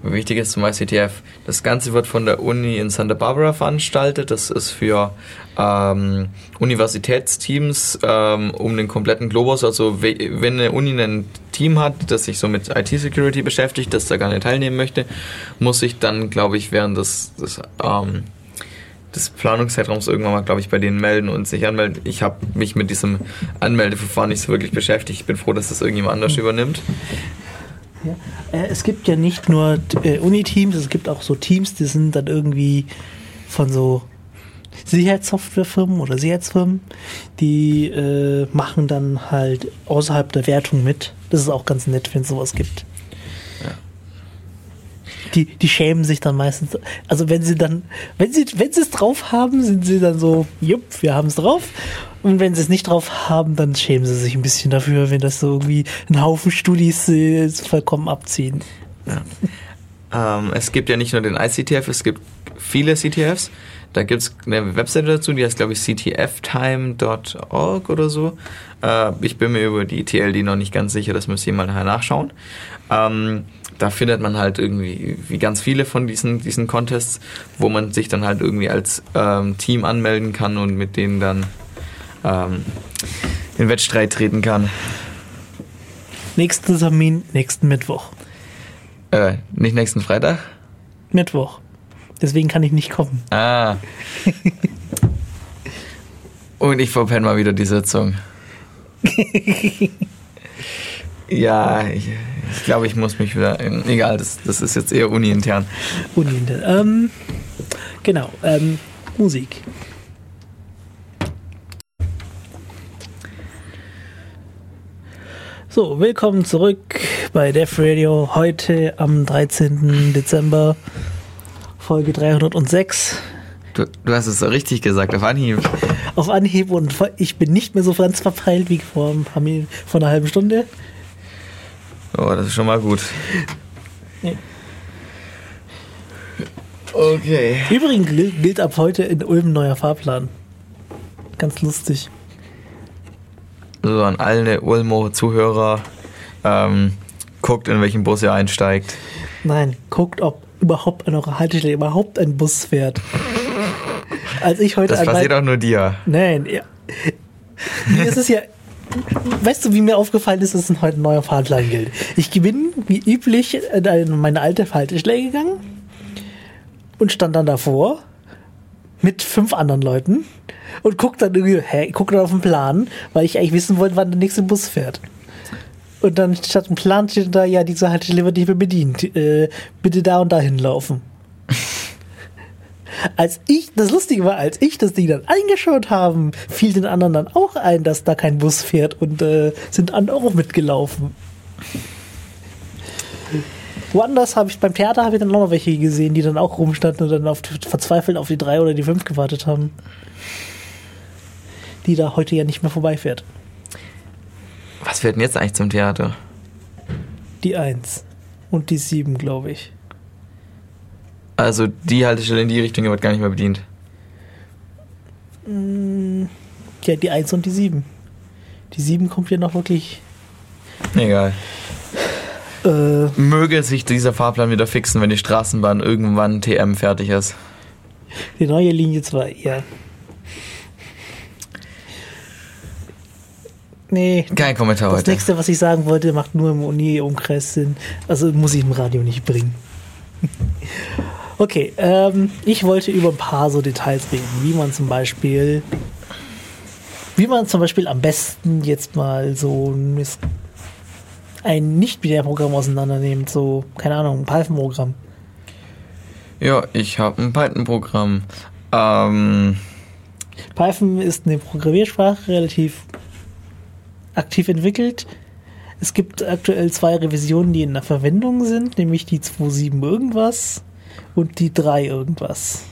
Wichtig ist zum ICTF, das Ganze wird von der Uni in Santa Barbara veranstaltet. Das ist für ähm, Universitätsteams ähm, um den kompletten Globus. Also wenn eine Uni ein Team hat, das sich so mit IT-Security beschäftigt, das da gerne teilnehmen möchte, muss sich dann, glaube ich, während des, des, ähm, des Planungszeitraums irgendwann mal, glaube ich, bei denen melden und sich anmelden. Ich habe mich mit diesem Anmeldeverfahren nicht so wirklich beschäftigt. Ich bin froh, dass das irgendjemand anders übernimmt. Ja. Äh, es gibt ja nicht nur äh, Uni-Teams, es gibt auch so Teams, die sind dann irgendwie von so Sicherheitssoftwarefirmen oder Sicherheitsfirmen, die äh, machen dann halt außerhalb der Wertung mit. Das ist auch ganz nett, wenn es sowas gibt. Die, die schämen sich dann meistens. Also wenn sie dann, wenn sie, wenn sie es drauf haben, sind sie dann so, jupp, wir haben es drauf. Und wenn sie es nicht drauf haben, dann schämen sie sich ein bisschen dafür, wenn das so irgendwie ein Haufen Studis äh, vollkommen abziehen. Ja. Ähm, es gibt ja nicht nur den ICTF, es gibt viele CTFs. Da gibt es eine Webseite dazu, die heißt, glaube ich, ctftime.org oder so. Äh, ich bin mir über die TLD noch nicht ganz sicher, das müsst ihr mal nachher nachschauen. Ähm, da findet man halt irgendwie wie ganz viele von diesen, diesen Contests, wo man sich dann halt irgendwie als ähm, Team anmelden kann und mit denen dann ähm, in Wettstreit treten kann. Nächsten Termin, nächsten Mittwoch. Äh, nicht nächsten Freitag? Mittwoch. Deswegen kann ich nicht kommen. Ah. Und ich verpenne mal wieder die Sitzung. ja, ich, ich glaube, ich muss mich wieder. Egal, das, das ist jetzt eher uni-intern. Uni-intern. Ähm, genau, ähm, Musik. So, willkommen zurück bei Def Radio. Heute am 13. Dezember, Folge 306. Du, du hast es so richtig gesagt, auf Anhieb. Auf Anhieb und ich bin nicht mehr so ganz verpeilt wie vor, vor einer halben Stunde. Oh, das ist schon mal gut. Nee. Okay. Übrigens gilt ab heute in Ulm neuer Fahrplan. Ganz lustig also an alle Ulmo-Zuhörer, ähm, Guckt, in welchen Bus ihr einsteigt. Nein, guckt, ob überhaupt an eurer Haltestelle überhaupt ein Bus fährt. Als ich heute Das passiert auch nur dir. Nein, ja. Mir ist es ja. Weißt du, wie mir aufgefallen ist, dass es heute ein neuer Fahrplan gilt? Ich bin wie üblich in meine alte Haltestelle gegangen und stand dann davor mit fünf anderen Leuten und guck dann irgendwie, hä, guck dann auf den Plan, weil ich eigentlich wissen wollte, wann der nächste Bus fährt. Und dann statt dem Plan steht da, ja, diese Haltestelle wird nicht mehr bedient. Äh, bitte da und dahin laufen. Als ich, das Lustige war, als ich das Ding dann eingeschaut haben, fiel den anderen dann auch ein, dass da kein Bus fährt und äh, sind andere auch mitgelaufen. Woanders habe ich, beim Theater habe ich dann auch noch welche gesehen, die dann auch rumstanden und dann auf, verzweifelt auf die drei oder die fünf gewartet haben. Die da heute ja nicht mehr vorbeifährt. Was fährt denn jetzt eigentlich zum Theater? Die eins und die sieben, glaube ich. Also die Haltestelle in die Richtung wird gar nicht mehr bedient. Ja, die eins und die sieben. Die sieben kommt ja noch wirklich. Egal. Äh, Möge sich dieser Fahrplan wieder fixen, wenn die Straßenbahn irgendwann TM fertig ist. Die neue Linie 2, ja. Nee, Kein Kommentar das heute. nächste, was ich sagen wollte, macht nur im Uni-Umkreis Sinn. Also muss ich im Radio nicht bringen. Okay, ähm, ich wollte über ein paar so Details reden, wie man zum Beispiel, wie man zum Beispiel am besten jetzt mal so ein, ein Nicht-Binär-Programm auseinandernimmt, so, keine Ahnung, ein Python-Programm. Ja, ich habe ein Python-Programm. Ähm, Python ist eine Programmiersprache, relativ aktiv entwickelt. Es gibt aktuell zwei Revisionen, die in der Verwendung sind, nämlich die 2.7 irgendwas und die 3 irgendwas.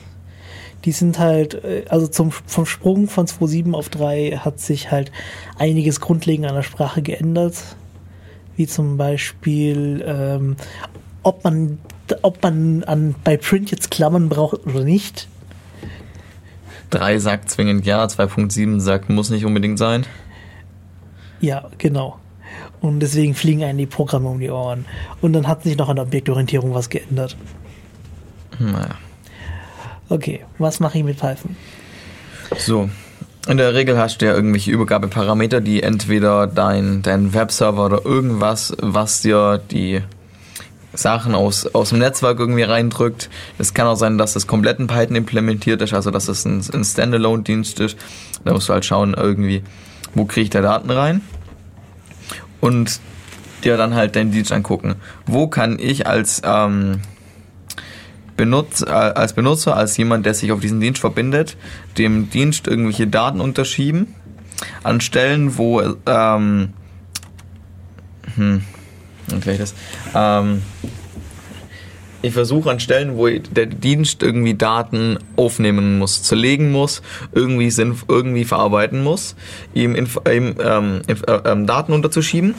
Die sind halt, äh, also zum, vom Sprung von 2.7 auf 3 hat sich halt einiges grundlegend an der Sprache geändert. Wie zum Beispiel, ähm, ob man, ob man an, bei Print jetzt Klammern braucht oder nicht. 3 sagt zwingend ja, 2.7 sagt muss nicht unbedingt sein. Ja, genau. Und deswegen fliegen einem die Programme um die Ohren. Und dann hat sich noch an der Objektorientierung was geändert. Naja. Okay, was mache ich mit Python? So. In der Regel hast du ja irgendwelche Übergabeparameter, die entweder dein, dein Webserver oder irgendwas, was dir die Sachen aus, aus dem Netzwerk irgendwie reindrückt. Es kann auch sein, dass das komplett in Python implementiert ist, also dass es ein, ein Standalone-Dienst ist. Da musst du halt schauen, irgendwie, wo kriege ich da Daten rein? Und dir dann halt deinen Dienst angucken. Wo kann ich als ähm, Benutz, äh, als Benutzer, als jemand, der sich auf diesen Dienst verbindet, dem Dienst irgendwelche Daten unterschieben an Stellen, wo ähm, hm, ich das? Ähm, ich versuche an Stellen, wo der Dienst irgendwie Daten aufnehmen muss, zerlegen muss, irgendwie, sinnf- irgendwie verarbeiten muss, ihm, Inf ihm ähm, äh, ähm, Daten unterzuschieben,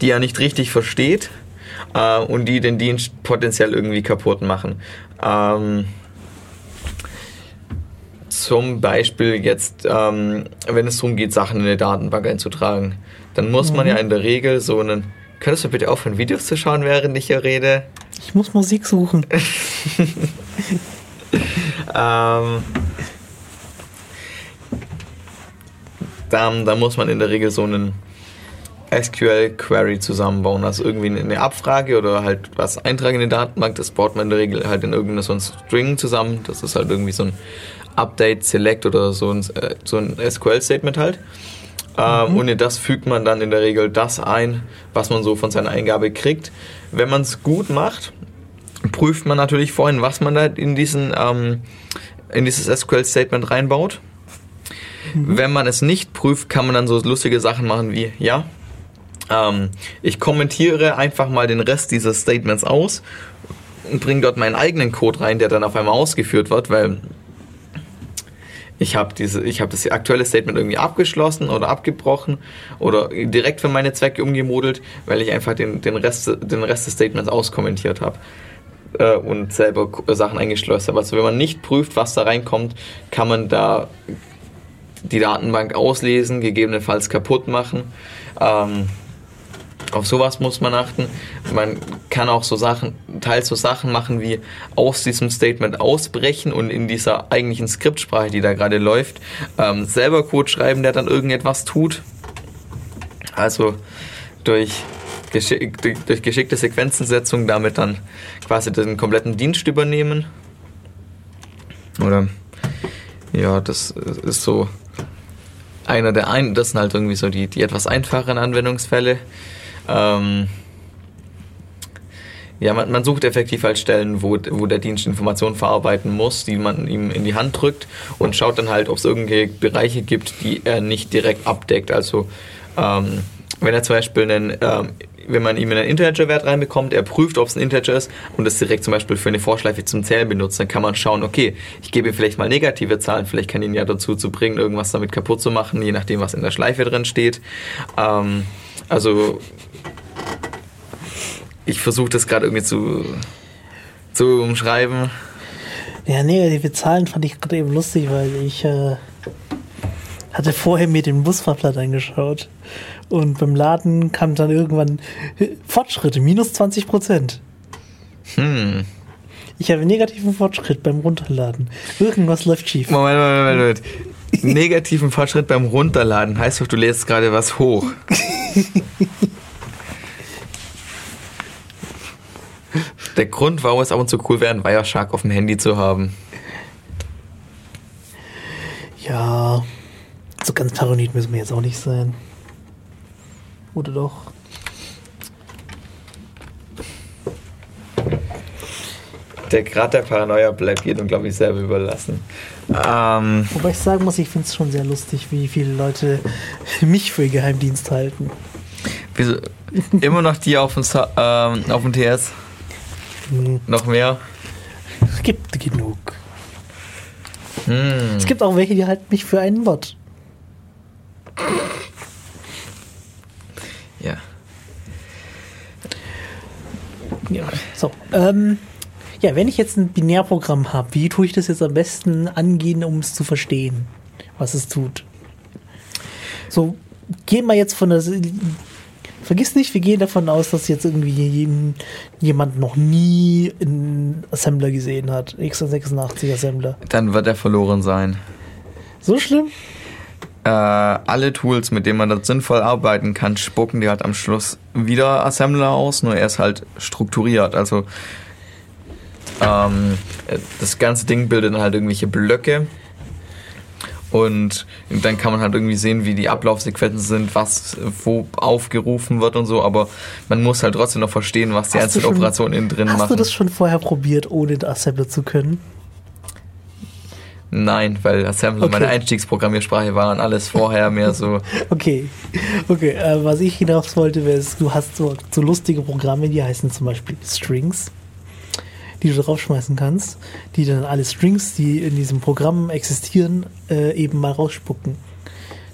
die er nicht richtig versteht äh, und die den Dienst potenziell irgendwie kaputt machen. Ähm, zum Beispiel jetzt, ähm, wenn es darum geht, Sachen in eine Datenbank einzutragen, dann muss man ja in der Regel so einen. Könntest du bitte aufhören, Videos zu schauen, während ich hier rede? Ich muss Musik suchen. Ähm, dann, dann muss man in der Regel so einen SQL-Query zusammenbauen. Also irgendwie eine Abfrage oder halt was eintragen in die Datenbank. Das baut man in der Regel halt in irgendeiner so String zusammen. Das ist halt irgendwie so ein Update, Select oder so ein, äh, so ein SQL-Statement halt. Ähm, Und in das fügt man dann in der Regel das ein, was man so von seiner Eingabe kriegt. Wenn man es gut macht, prüft man natürlich vorhin, was man da in, diesen, ähm, in dieses SQL-Statement reinbaut. Wenn man es nicht prüft, kann man dann so lustige Sachen machen wie, ja, ähm, ich kommentiere einfach mal den Rest dieses Statements aus und bringe dort meinen eigenen Code rein, der dann auf einmal ausgeführt wird, weil ich habe habe das aktuelle Statement irgendwie abgeschlossen oder abgebrochen oder direkt für meine Zwecke umgemodelt, weil ich einfach den, den, Rest, den Rest des Statements auskommentiert habe äh, und selber K- Sachen eingeschleust habe. Also wenn man nicht prüft, was da reinkommt, kann man da die Datenbank auslesen, gegebenenfalls kaputt machen. Ähm, Auf sowas muss man achten. Man kann auch so Sachen, teils so Sachen machen wie aus diesem Statement ausbrechen und in dieser eigentlichen Skriptsprache, die da gerade läuft, ähm, selber Code schreiben, der dann irgendetwas tut. Also durch, geschick, durch, durch geschickte Sequenzensetzung damit dann quasi den kompletten Dienst übernehmen. Oder ja, das ist so einer der ein, das sind halt irgendwie so die, die etwas einfacheren Anwendungsfälle. Ähm, ja, man, man sucht effektiv halt Stellen, wo, wo der Dienst Informationen verarbeiten muss, die man ihm in die Hand drückt und schaut dann halt, ob es irgendwelche Bereiche gibt, die er nicht direkt abdeckt. Also ähm, wenn er zum Beispiel einen, ähm, wenn man ihm einen Integer-Wert reinbekommt, er prüft, ob es ein Integer ist und das direkt zum Beispiel für eine Vorschleife zum Zählen benutzt, dann kann man schauen, okay, ich gebe ihm vielleicht mal negative Zahlen, vielleicht kann ich ihn ja dazu zu bringen, irgendwas damit kaputt zu machen, je nachdem, was in der Schleife drin steht. Ähm, also ich versuche das gerade irgendwie zu, zu umschreiben. Ja, negative Zahlen fand ich gerade eben lustig, weil ich äh, hatte vorher mir den Busfahrplan angeschaut. Und beim Laden kam dann irgendwann äh, Fortschritte, minus 20 Prozent. Hm. Ich habe negativen Fortschritt beim Runterladen. Irgendwas läuft schief. Moment, Moment, Moment. Moment. Negativen Fortschritt beim Runterladen heißt doch, du lädst gerade was hoch. Der Grund, warum es ab und zu cool wäre, einen Wireshark auf dem Handy zu haben. Ja, so ganz paranoid müssen wir jetzt auch nicht sein. Oder doch? Der Grad der Paranoia bleibt jedem, glaube ich, selber überlassen. Ähm, Wobei ich sagen muss, ich finde es schon sehr lustig, wie viele Leute mich für Geheimdienst halten. wieso, immer noch die auf dem, ähm, auf dem TS? Hm, Noch mehr? Es gibt genug. Hm. Es gibt auch welche, die halten mich für einen Bot. Ja. Ja. So. Ähm, ja, wenn ich jetzt ein Binärprogramm habe, wie tue ich das jetzt am besten angehen, um es zu verstehen, was es tut? So, gehen wir jetzt von der. Vergiss nicht, wir gehen davon aus, dass jetzt irgendwie jem- jemand noch nie einen Assembler gesehen hat. x86 Assembler. Dann wird er verloren sein. So schlimm? Äh, alle Tools, mit denen man das sinnvoll arbeiten kann, spucken die halt am Schluss wieder Assembler aus, nur er ist halt strukturiert. Also ähm, das ganze Ding bildet dann halt irgendwelche Blöcke und dann kann man halt irgendwie sehen, wie die Ablaufsequenzen sind, was wo aufgerufen wird und so, aber man muss halt trotzdem noch verstehen, was die Hast einzelnen schon- Operationen innen drin Hast machen. du das schon vorher probiert, ohne den Assembler zu können? Nein, weil Assembler Okay. meine Einstiegsprogrammiersprache war und alles vorher mehr so. Okay, okay. Äh, was ich hinaus wollte, wäre, du hast so, so lustige Programme, die heißen zum Beispiel Strings, die du draufschmeißen kannst, die dann alle Strings, die in diesem Programm existieren, äh, eben mal rausspucken.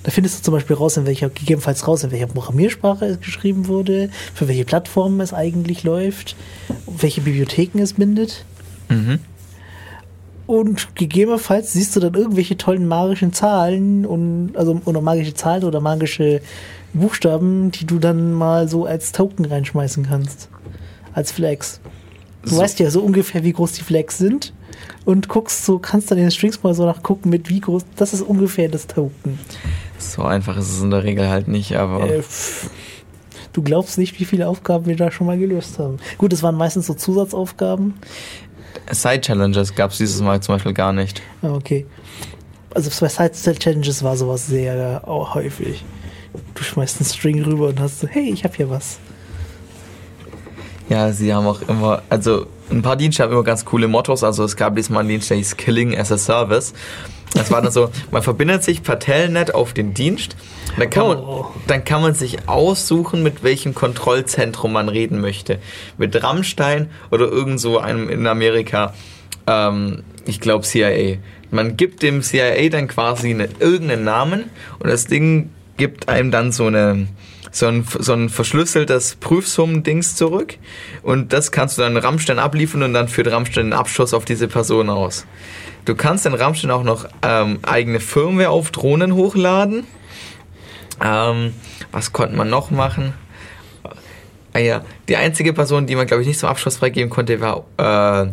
Da findest du zum Beispiel raus, in welcher, gegebenenfalls raus, in welcher Programmiersprache es geschrieben wurde, für welche Plattformen es eigentlich läuft, welche Bibliotheken es bindet. Mhm. Und gegebenenfalls siehst du dann irgendwelche tollen magischen Zahlen und also oder magische Zahlen oder magische Buchstaben, die du dann mal so als Token reinschmeißen kannst. Als Flags. Du So. weißt ja so ungefähr, wie groß die Flags sind und guckst so, kannst dann in den Strings mal so nachgucken, mit wie groß, das ist ungefähr das Token. So einfach ist es in der Regel halt nicht, aber. Äh, du glaubst nicht, wie viele Aufgaben wir da schon mal gelöst haben. Gut, es waren meistens so Zusatzaufgaben. Side-Challenges gab es dieses Mal zum Beispiel gar nicht. Ah, okay. Also bei Side Challenges war sowas sehr auch häufig. Du schmeißt einen String rüber und hast so, hey, ich hab hier was. Ja, sie haben auch immer, also ein paar Dienste haben immer ganz coole Mottos. Also es gab diesmal einen Dienst, der hieß Killing as a Service. Das war dann so, man verbindet sich per Telnet auf den Dienst. Dann kann, Oh. man, dann kann man sich aussuchen, mit welchem Kontrollzentrum man reden möchte. Mit Rammstein oder irgend so einem in Amerika. Ähm, ich glaube CIA. Man gibt dem CIA dann quasi eine, irgendeinen Namen und das Ding gibt einem dann so eine so ein, so ein verschlüsseltes Prüfsummen-Dings zurück und das kannst du dann Rammstein abliefern und dann führt Rammstein einen Abschuss auf diese Person aus. Du kannst in Rammstein auch noch ähm, eigene Firmware auf Drohnen hochladen. Ähm, was konnte man noch machen? Ah ja, die einzige Person, die man, glaube ich, nicht zum Abschluss freigeben konnte, war äh,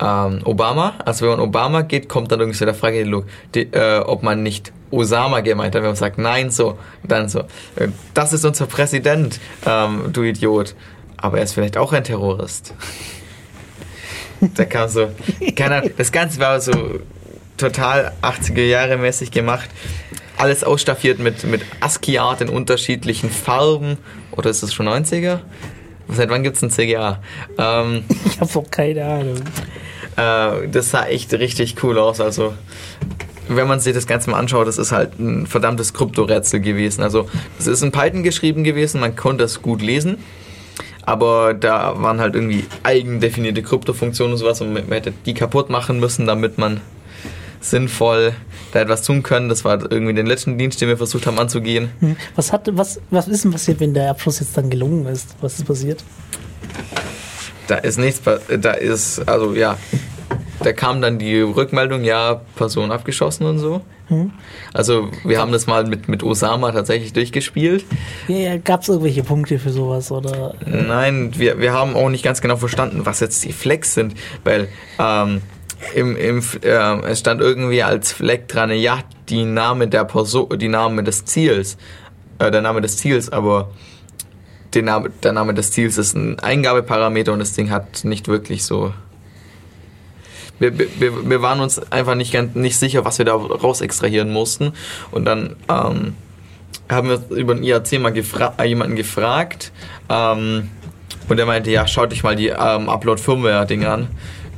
ähm, Obama. Also wenn man Obama geht, kommt dann irgendwie so der Frage, die, äh, ob man nicht Osama gemeint hat. Wenn man sagt, nein, so, dann so, äh, das ist unser Präsident, ähm, du Idiot. Aber er ist vielleicht auch ein Terrorist. da kam so, keine Ahnung, das Ganze war so total 80er Jahre mäßig gemacht. Alles ausstaffiert mit, mit ASCII-Art in unterschiedlichen Farben. Oder ist es schon 90er? Seit wann gibt es ein CGA? Ähm, ich habe auch keine Ahnung. Äh, das sah echt richtig cool aus. Also, wenn man sich das Ganze mal anschaut, das ist halt ein verdammtes Kryptorätsel gewesen. Also, es ist in Python geschrieben gewesen, man konnte es gut lesen. Aber da waren halt irgendwie eigendefinierte Kryptofunktionen und sowas und man hätte die kaputt machen müssen, damit man sinnvoll da etwas tun können. Das war irgendwie den letzten Dienst, den wir versucht haben anzugehen. Hm. Was, hat, was, was ist denn passiert, wenn der Abschluss jetzt dann gelungen ist? Was ist passiert? Da ist nichts, da ist, also ja, da kam dann die Rückmeldung, ja, Person abgeschossen und so. Hm. Also wir haben das mal mit, mit Osama tatsächlich durchgespielt. Ja, ja Gab es irgendwelche Punkte für sowas? oder? Nein, wir, wir haben auch nicht ganz genau verstanden, was jetzt die Flex sind, weil ähm, im, im, äh, es stand irgendwie als Fleck dran, ja, die Name der Person, die Name des Ziels, äh, der Name des Ziels, aber der Name, der Name des Ziels ist ein Eingabeparameter und das Ding hat nicht wirklich so. Wir, wir, wir waren uns einfach nicht, ganz, nicht sicher, was wir da raus extrahieren mussten. Und dann ähm, haben wir über den IAC mal gefra äh, jemanden gefragt. Ähm, und der meinte, ja, schaut euch mal die ähm, Upload-Firmware-Dinge an.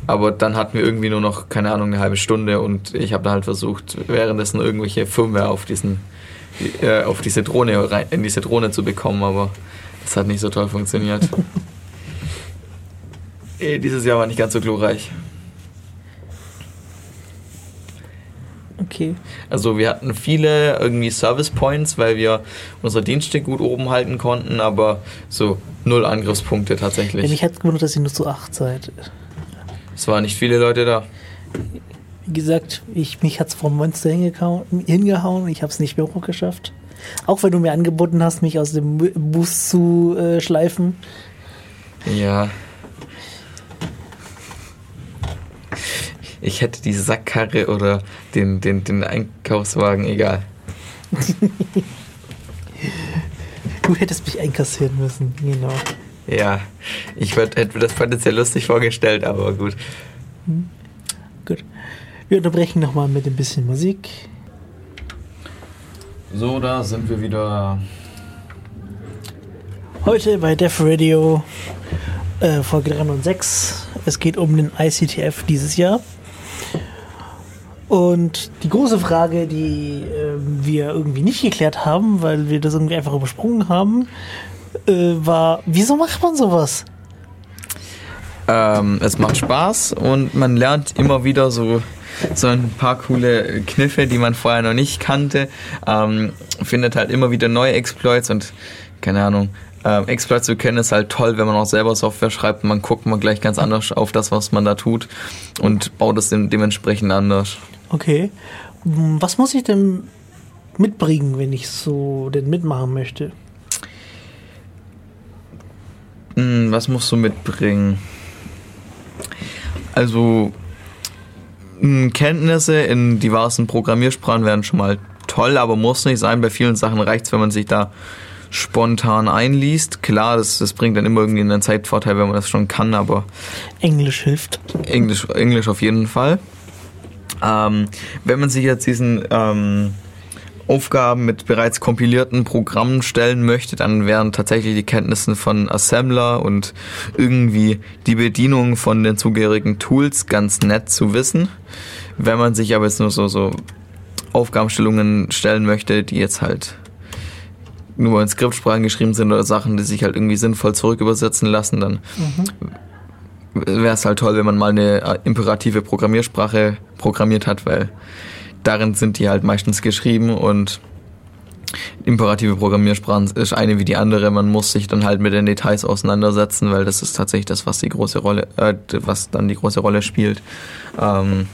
Aber dann hatten wir irgendwie nur noch, keine Ahnung, eine halbe Stunde und ich habe da halt versucht, währenddessen irgendwelche Firmware auf diesen äh, auf diese Drohne rein, in diese Drohne zu bekommen, aber das hat nicht so toll funktioniert. dieses Jahr war nicht ganz so glorreich. Okay. Also wir hatten viele irgendwie Service Points, weil wir unsere Dienste gut oben halten konnten, aber so null Angriffspunkte tatsächlich. Ja, mich hat gewundert, dass ihr nur zu acht seid. Es waren nicht viele Leute da. Wie gesagt, ich, mich hat es vom Monster hingehauen. Ich habe es nicht mehr hochgeschafft. Auch wenn du mir angeboten hast, mich aus dem Bus zu äh, schleifen. Ja. Ich hätte die Sackkarre oder den, den, den Einkaufswagen, egal. du hättest mich einkassieren müssen, genau. Ja, ich hätte mir das potenziell lustig vorgestellt, aber gut. Hm. Gut. Wir unterbrechen nochmal mit ein bisschen Musik. So, da sind wir wieder. Heute bei Def Radio äh, Folge 3 und 6. Es geht um den ICTF dieses Jahr. Und die große Frage, die äh, wir irgendwie nicht geklärt haben, weil wir das irgendwie einfach übersprungen haben, äh, war, wieso macht man sowas? Ähm, es macht Spaß und man lernt immer wieder so, so ein paar coole Kniffe, die man vorher noch nicht kannte. Ähm, findet halt immer wieder neue Exploits und keine Ahnung. Ähm, Exploits zu kennen ist halt toll, wenn man auch selber Software schreibt. Man guckt mal gleich ganz anders auf das, was man da tut und baut es dementsprechend anders. Okay. Was muss ich denn mitbringen, wenn ich so denn mitmachen möchte? Hm, was musst du mitbringen? Also, hm, Kenntnisse in diversen Programmiersprachen wären schon mal toll, aber muss nicht sein. Bei vielen Sachen reicht es, wenn man sich da spontan einliest. Klar, das, das bringt dann immer irgendwie einen Zeitvorteil, wenn man das schon kann, aber. Englisch hilft. Englisch, Englisch auf jeden Fall. Ähm, wenn man sich jetzt diesen ähm, Aufgaben mit bereits kompilierten Programmen stellen möchte, dann wären tatsächlich die Kenntnisse von Assembler und irgendwie die Bedienung von den zugehörigen Tools ganz nett zu wissen. Wenn man sich aber jetzt nur so, so Aufgabenstellungen stellen möchte, die jetzt halt nur in Skriptsprachen geschrieben sind oder Sachen, die sich halt irgendwie sinnvoll zurückübersetzen lassen, dann mhm. Wäre es halt toll, wenn man mal eine imperative Programmiersprache programmiert hat, weil darin sind die halt meistens geschrieben und imperative Programmiersprachen ist eine wie die andere. Man muss sich dann halt mit den Details auseinandersetzen, weil das ist tatsächlich das, was die große Rolle, äh, was dann die große Rolle spielt. Ähm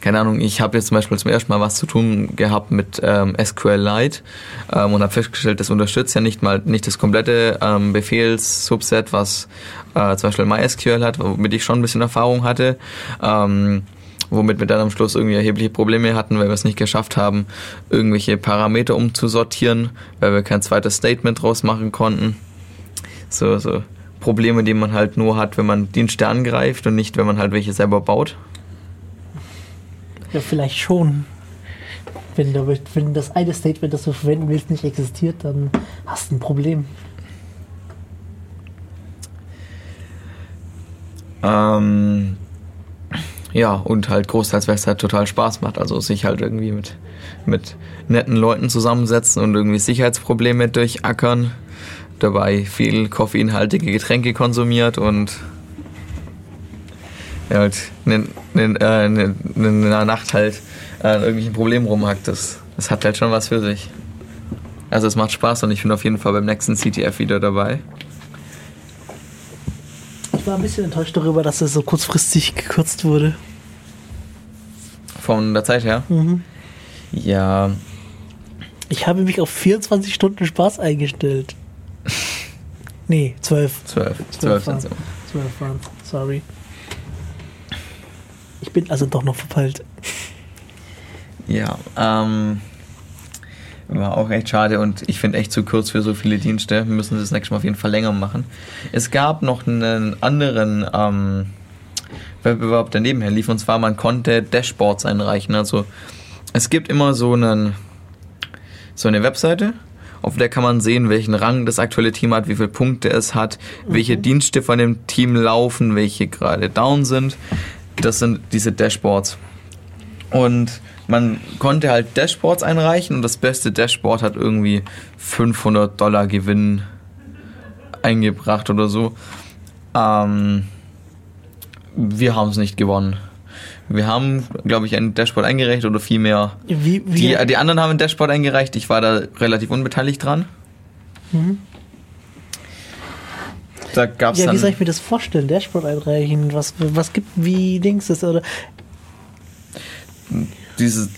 keine Ahnung, ich habe jetzt zum Beispiel zum ersten Mal was zu tun gehabt mit ähm, SQLite ähm, und habe festgestellt, das unterstützt ja nicht mal nicht das komplette ähm, Befehlssubset, was äh, zum Beispiel MySQL hat, womit ich schon ein bisschen Erfahrung hatte. Ähm, womit wir dann am Schluss irgendwie erhebliche Probleme hatten, weil wir es nicht geschafft haben, irgendwelche Parameter umzusortieren, weil wir kein zweites Statement draus machen konnten. So, so Probleme, die man halt nur hat, wenn man Dienste angreift und nicht, wenn man halt welche selber baut. Ja, vielleicht schon. Wenn, du, wenn das eine Statement, das du verwenden willst, nicht existiert, dann hast du ein Problem. Ähm, ja, und halt großteils, weil es halt total Spaß macht. Also sich halt irgendwie mit, mit netten Leuten zusammensetzen und irgendwie Sicherheitsprobleme durchackern. Dabei viel koffeinhaltige Getränke konsumiert und ja, halt in, in, äh, in, in der Nacht halt an irgendwelchen Problemen rumhackt. Das, das hat halt schon was für sich. Also es macht Spaß und ich bin auf jeden Fall beim nächsten CTF wieder dabei. Ich war ein bisschen enttäuscht darüber, dass es so kurzfristig gekürzt wurde. Von der Zeit her? Mhm. Ja. Ich habe mich auf 24 Stunden Spaß eingestellt. Nee, 12. 12. 12 sind 12 waren Sorry. Ich bin also doch noch verpeilt. Ja, ähm, war auch echt schade und ich finde echt zu kurz für so viele Dienste. Wir müssen das nächste Mal auf jeden Fall länger machen. Es gab noch einen anderen ähm, Wettbewerb, der nebenher lief, und zwar man konnte Dashboards einreichen. Also es gibt immer so, einen, so eine Webseite, auf der kann man sehen, welchen Rang das aktuelle Team hat, wie viele Punkte es hat, welche Dienste von dem Team laufen, welche gerade down sind. Das sind diese Dashboards. Und man konnte halt Dashboards einreichen und das beste Dashboard hat irgendwie 500 Dollar Gewinn eingebracht oder so. Ähm, wir haben es nicht gewonnen. Wir haben, glaube ich, ein Dashboard eingereicht oder vielmehr. Wie, wie, Die, die anderen haben ein Dashboard eingereicht. Ich war da relativ unbeteiligt dran. Mhm. Da gab's ja, wie soll ich mir das vorstellen? Dashboard einreichen? Was, was gibt, wie Dings das? Oder dieses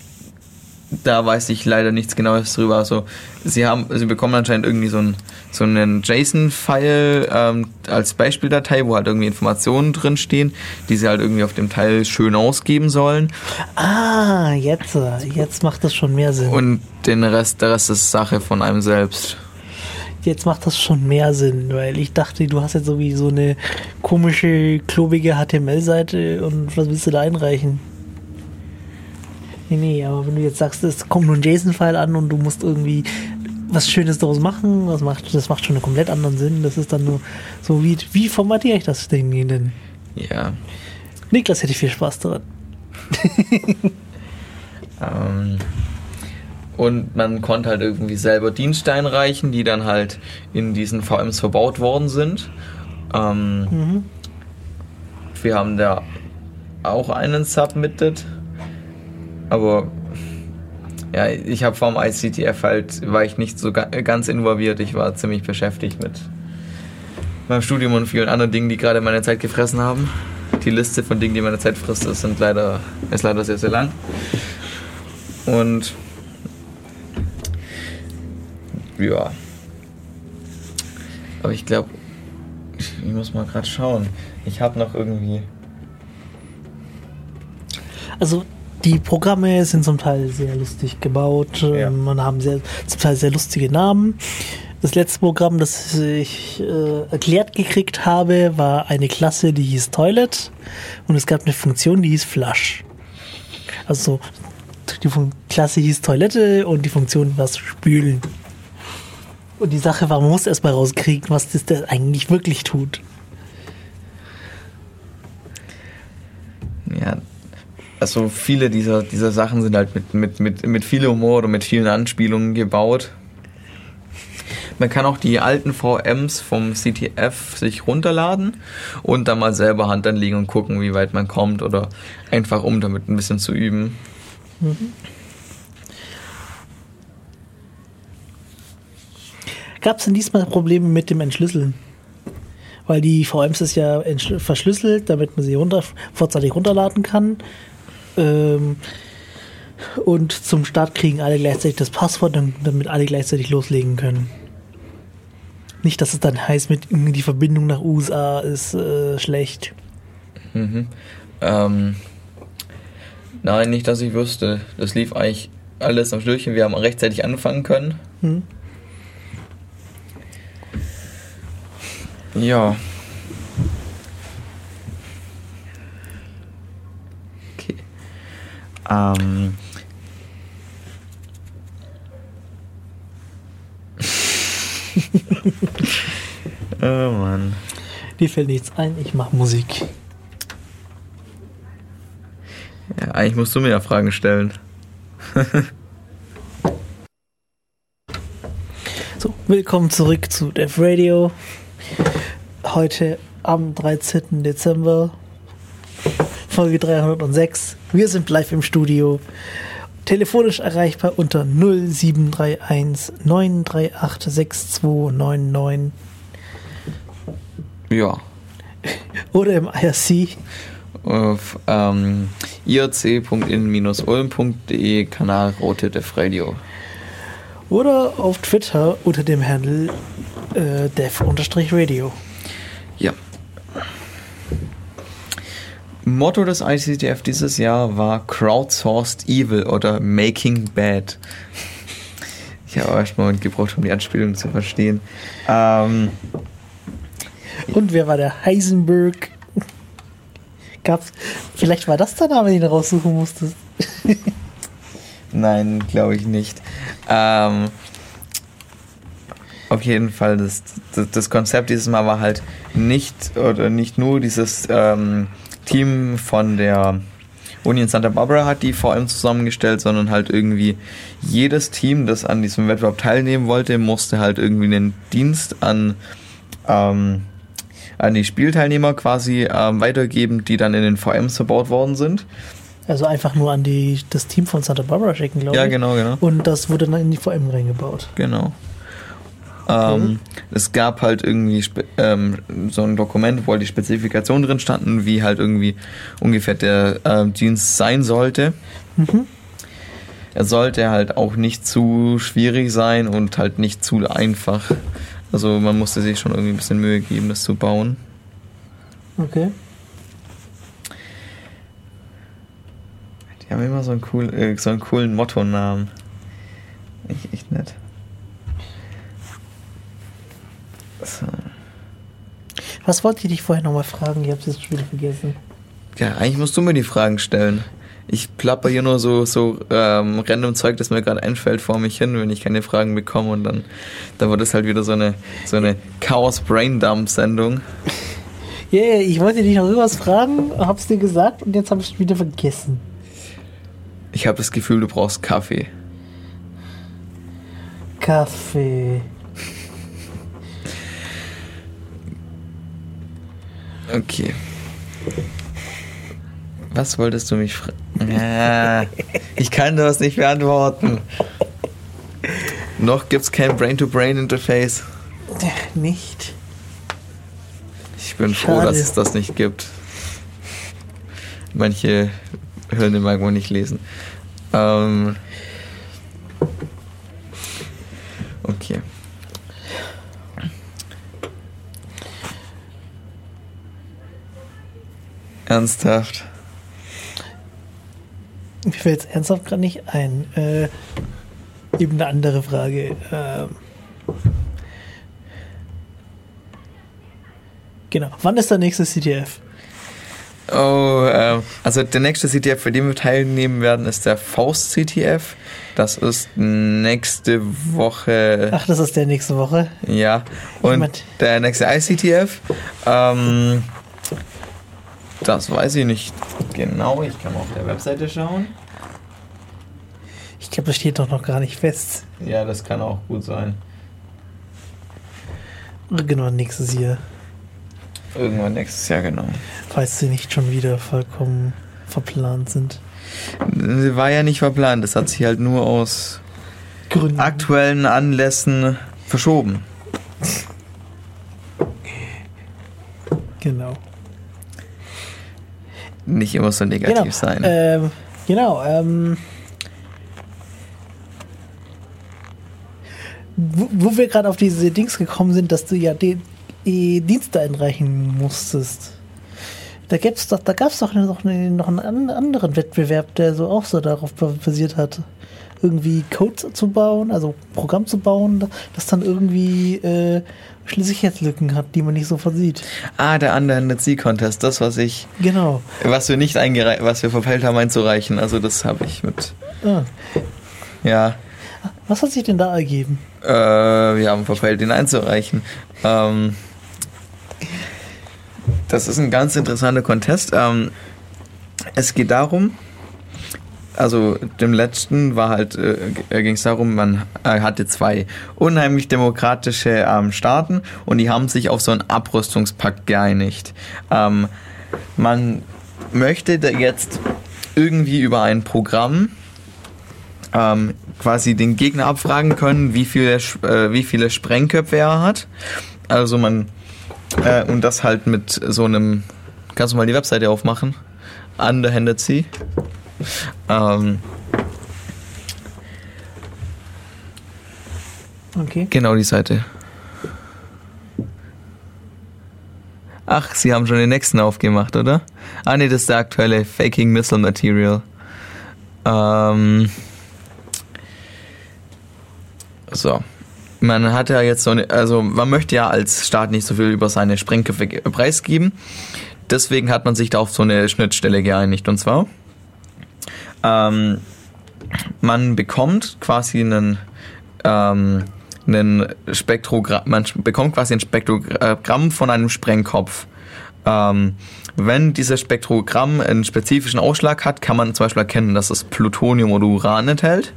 da weiß ich leider nichts genaues drüber. Also sie haben, sie bekommen anscheinend irgendwie so, ein, so einen JSON-File ähm, als Beispieldatei, wo halt irgendwie Informationen drin stehen, die sie halt irgendwie auf dem Teil schön ausgeben sollen. Ah, jetzt, jetzt macht das schon mehr Sinn. Und den Rest, der Rest ist Sache von einem selbst. Jetzt macht das schon mehr Sinn, weil ich dachte, du hast jetzt so wie so eine komische, klobige HTML-Seite und was willst du da einreichen? Nee, nee, aber wenn du jetzt sagst, es kommt nur ein JSON-File an und du musst irgendwie was Schönes daraus machen, das macht, das macht schon einen komplett anderen Sinn. Das ist dann nur so, wie, wie formatiere ich das Ding denn? Ja. Niklas hätte viel Spaß daran. Ähm, und man konnte halt irgendwie selber Dienste einreichen, die dann halt in diesen VMs verbaut worden sind. Ähm, Mhm. Wir haben da auch einen submitted. Aber ja, ich habe vom ICTF halt, war ich nicht so ga ganz involviert. Ich war ziemlich beschäftigt mit meinem Studium und vielen anderen Dingen, die gerade meine Zeit gefressen haben. Die Liste von Dingen, die meine Zeit frisst, ist, sind leider, ist leider sehr, sehr lang. Und ja. Aber ich glaube, ich muss mal gerade schauen. Ich habe noch irgendwie. Also die Programme sind zum Teil sehr lustig gebaut Ja. ähm, und haben sehr, zum Teil sehr lustige Namen. Das letzte Programm, das ich äh, erklärt gekriegt habe, war eine Klasse, die hieß Toilet und es gab eine Funktion, die hieß Flush. Also die Klasse hieß Toilette und die Funktion war Spülen. Und die Sache war, man muss erst mal rauskriegen, was das denn eigentlich wirklich tut. Ja, also viele dieser, dieser Sachen sind halt mit, mit, mit, mit viel Humor oder mit vielen Anspielungen gebaut. Man kann auch die alten VMs vom CTF sich runterladen und dann mal selber Hand anlegen und gucken, wie weit man kommt oder einfach um damit ein bisschen zu üben. Gab es denn diesmal Probleme mit dem Entschlüsseln? Weil die VMs ist ja verschlüsselt, damit man sie runter, vorzeitig runterladen kann. ähm, und zum Start kriegen alle gleichzeitig das Passwort, dam- damit alle gleichzeitig loslegen können. Nicht, dass es dann heißt, mit die Verbindung nach USA ist äh, schlecht. Mhm. Ähm, nein, nicht, dass ich wüsste. Das lief eigentlich alles am Stückchen. Wir haben rechtzeitig anfangen können. Hm? Ja. Okay. Ähm. oh Mann. Dir fällt nichts ein, ich mache Musik. Ja, eigentlich musst du mir ja Fragen stellen. So, willkommen zurück zu Dev Radio. Heute am 13. Dezember, Folge 306. Wir sind live im Studio. Telefonisch erreichbar unter 0731 938 6299 Ja. oder im IRC. Auf ähm, irc.in-ulm.de Kanal Rote Def Radio. Oder auf Twitter unter dem Handle äh, dev-radio. Ja. Motto des ICTF dieses Jahr war Crowdsourced Evil oder Making Bad. Ich habe erst mal einen Moment gebraucht, um die Anspielung zu verstehen. Ähm, Und wer war der Heisenberg? Gab's, vielleicht war das der Name, den du raussuchen musstest. Nein, glaube ich nicht. Ähm, auf jeden Fall, das, das, das Konzept dieses Mal war halt nicht oder nicht nur dieses ähm, Team von der Uni in Santa Barbara hat die VM zusammengestellt, sondern halt irgendwie jedes Team, das an diesem Wettbewerb teilnehmen wollte, musste halt irgendwie einen Dienst an, ähm, an die Spielteilnehmer quasi ähm, weitergeben, die dann in den VMs verbaut worden sind. Also einfach nur an die, das Team von Santa Barbara schicken, glaube Ja, ich. genau, genau. Und das wurde dann in die VM reingebaut. Genau. Ähm, es gab halt irgendwie ähm, so ein Dokument, wo halt die Spezifikationen drin standen, wie halt irgendwie ungefähr der ähm, Dienst sein sollte. Mhm. Er sollte halt auch nicht zu schwierig sein und halt nicht zu einfach. Also man musste sich schon irgendwie ein bisschen Mühe geben, das zu bauen. Okay. Die haben immer so einen, cool, äh, so einen coolen Motto-Namen. Echt, echt nett. So. Was wollte ich dich vorher nochmal fragen? Ich habe es jetzt schon wieder vergessen. Ja, eigentlich musst du mir die Fragen stellen. Ich plapper hier nur so, so ähm, random Zeug, das mir gerade einfällt, vor mich hin, wenn ich keine Fragen bekomme und dann, dann wird es halt wieder so eine, so eine Chaos Brain Dump Sendung. Ja, yeah, ich wollte dich noch irgendwas fragen, hab's dir gesagt und jetzt habe ich es wieder vergessen. Ich habe das Gefühl, du brauchst Kaffee. Kaffee. Okay. Was wolltest du mich fragen? Ja, ich kann das nicht beantworten. Noch gibt's kein Brain-to-Brain-Interface. Nicht. Ich bin froh, Schade. dass es das nicht gibt. Manche Hirne mag man nicht lesen. Ähm okay. Ernsthaft. Mir fällt es ernsthaft gerade nicht ein. Äh, eben eine andere Frage. Ähm, genau. Wann ist der nächste CTF? Oh, ähm, also der nächste CTF, für den wir teilnehmen werden, ist der Faust CTF. Das ist nächste Woche. Ach, das ist der nächste Woche. Ja, und Jemand- der nächste ICTF, ähm, das weiß ich nicht genau. Ich kann mal auf der Webseite schauen. Ich glaube, das steht doch noch gar nicht fest. Ja, das kann auch gut sein. Genau, nächstes Jahr. Irgendwann nächstes Jahr, genau. Falls sie nicht schon wieder vollkommen verplant sind. War ja nicht verplant, das hat sich halt nur aus Gründen. aktuellen Anlässen verschoben. Genau. Nicht immer so negativ genau. sein. Ähm, genau. Ähm, wo, wo wir gerade auf diese Dings gekommen sind, dass du ja die, die Dienste einreichen musstest. Da doch, da gab's doch noch, eine, noch einen anderen Wettbewerb, der so auch so darauf basiert hat, irgendwie Code zu bauen, also Programm zu bauen, das dann irgendwie äh, Sicherheitslücken hat, die man nicht so versieht. ah, der Underhanded Sea Contest, das, was ich, Genau. was wir nicht eingereicht, was wir verfehlt haben einzureichen. Also das habe ich mit, Ah. ja, Was hat sich denn da ergeben? äh, wir haben verfehlt, den einzureichen. Ähm, das ist ein ganz interessanter Contest. Ähm, es geht darum, also dem letzten war halt, äh, ging es darum, man äh, hatte zwei unheimlich demokratische ähm, Staaten und die haben sich auf so einen Abrüstungspakt geeinigt. Ähm, man möchte jetzt irgendwie über ein Programm ähm, quasi den Gegner abfragen können, wie viele, äh, wie viele Sprengköpfe er hat. Also man, äh, und das halt mit so einem, kannst du mal die Webseite aufmachen? Underhanded Sea. Ähm, Okay. genau die Seite. Ach, sie haben schon den nächsten aufgemacht, oder? Ah nee, das ist der aktuelle Faking Missile Material. Ähm, so. Man hat ja jetzt so eine, also man möchte ja als Staat nicht so viel über seine Sprengköpfe ge- preisgeben. Deswegen hat man sich da auf so eine Schnittstelle geeinigt. Und zwar, ähm, man bekommt quasi einen, ähm, einen Spektrogramm, man bekommt quasi ein Spektrogramm von einem Sprengkopf. Ähm, wenn dieses Spektrogramm einen spezifischen Ausschlag hat, kann man zum Beispiel erkennen, dass es Plutonium oder Uran enthält.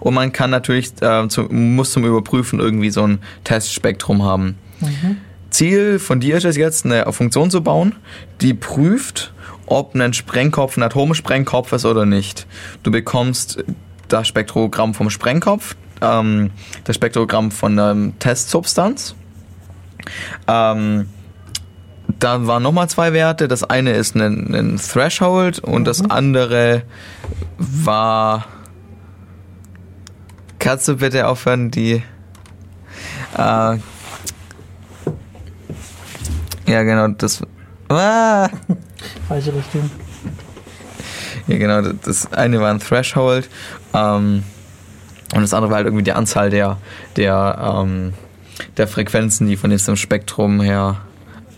Und man kann natürlich, äh, zum, muss zum Überprüfen irgendwie so ein Testspektrum haben. Ziel von dir ist es jetzt, eine Funktion zu bauen, die prüft, ob ein Sprengkopf ein Atomsprengkopf ist oder nicht. Du bekommst das Spektrogramm vom Sprengkopf, ähm, das Spektrogramm von der Testsubstanz. Ähm, da waren nochmal zwei Werte. Das eine ist ein, ein Threshold und das andere war. Kannst du bitte aufhören, die. Äh, ja, genau, das. Ah! Falsche Richtung. Ja, genau, das- eine war ein Threshold ähm, und das andere war halt irgendwie die Anzahl der, der, ähm, der Frequenzen, die von diesem Spektrum her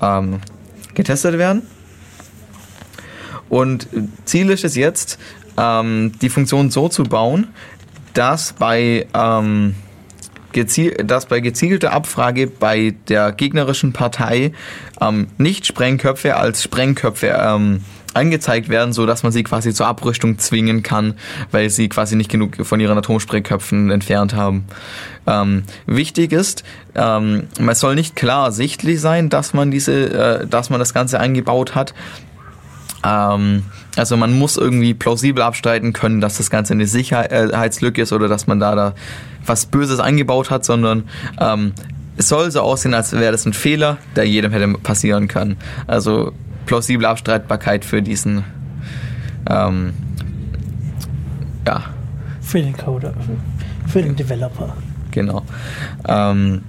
ähm, getestet werden. Und Ziel ist es jetzt, ähm, die Funktion so zu bauen, dass bei, ähm, geziel dass bei gezielter Abfrage bei der gegnerischen Partei ähm, nicht Sprengköpfe als Sprengköpfe ähm, angezeigt werden, so dass man sie quasi zur Abrüstung zwingen kann, weil sie quasi nicht genug von ihren Atomsprengköpfen entfernt haben. Ähm, wichtig ist, ähm, es soll nicht klar ersichtlich sein, dass man diese, äh, dass man das Ganze eingebaut hat. Ähm, also man muss irgendwie plausibel abstreiten können, dass das Ganze eine Sicherheitslücke ist oder dass man da, da was Böses eingebaut hat, sondern ähm, es soll so aussehen, als wäre das ein Fehler, der jedem hätte passieren können. Also plausible Abstreitbarkeit für diesen ähm, ja, Für den Coder. Für den Developer. Genau. Ähm,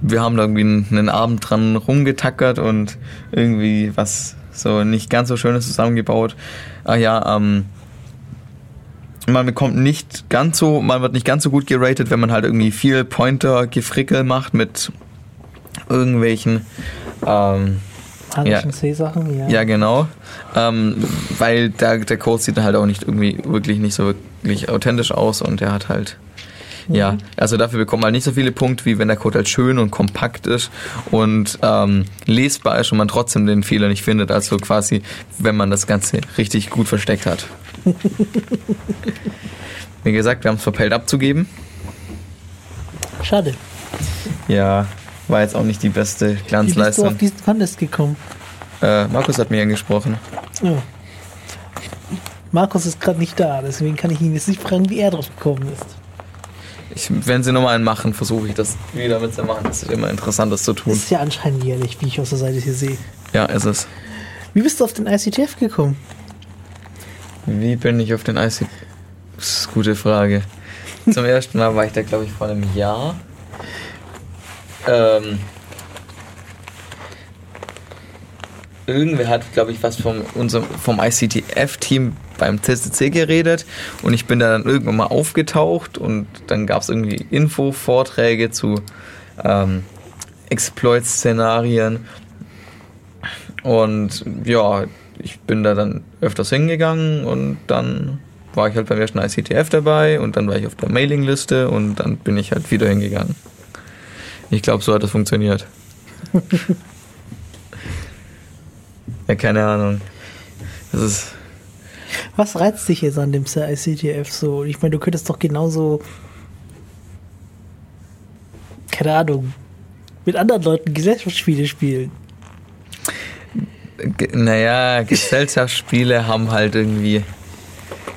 wir haben da irgendwie einen, Abend dran rumgetackert und irgendwie was so nicht ganz so Schönes zusammengebaut. Ah ja, ähm, man bekommt nicht ganz so, man wird nicht ganz so gut geratet, wenn man halt irgendwie viel Pointer-Gefrickel macht mit irgendwelchen ähm, Ja. C-Sachen, ja. ja, genau. Ähm, weil der, der Code sieht halt auch nicht irgendwie wirklich nicht so wirklich authentisch aus und der hat halt. Ja, also dafür bekommt man nicht so viele Punkte, wie wenn der Code halt schön und kompakt ist und ähm, lesbar ist und man trotzdem den Fehler nicht findet. Also quasi, wenn man das Ganze richtig gut versteckt hat. Wie gesagt, wir haben es verpeilt abzugeben. Schade. Ja, war jetzt auch nicht die beste Wie bist du Glanzleistung. auf diesen Contest gekommen? Äh, Markus hat mir angesprochen. Ja. Markus ist gerade nicht da, deswegen kann ich ihn jetzt nicht fragen, wie er drauf gekommen ist. Ich, wenn sie nochmal einen machen, versuche ich das wieder mitzumachen. Das ist immer interessant, das zu Das tun. ist ja anscheinend jährlich, wie ich aus der Seite hier sehe. Ja, ist es. Wie bist du auf den ICTF gekommen? Wie bin ich auf den IC? Das ist eine gute Frage. Zum ersten Mal war ich da, glaube ich, vor einem Jahr. Ähm, irgendwer hat, glaube ich, was vom, unserem, vom ICTF-Team beim CCC geredet und ich bin da dann irgendwann mal aufgetaucht und dann gab es irgendwie Info-Vorträge zu ähm, Exploit-Szenarien und ja, ich bin da dann öfters hingegangen und dann war ich halt beim ersten ICTF dabei und dann war ich auf der Mailingliste und dann bin ich halt wieder hingegangen. Ich glaube, so hat das funktioniert. ja, keine Ahnung. Das ist. Was reizt dich jetzt an dem ICTF so? Ich meine, du könntest doch genauso, keine Ahnung, mit anderen Leuten Gesellschaftsspiele spielen. Ge- Naja, Gesellschaftsspiele haben halt irgendwie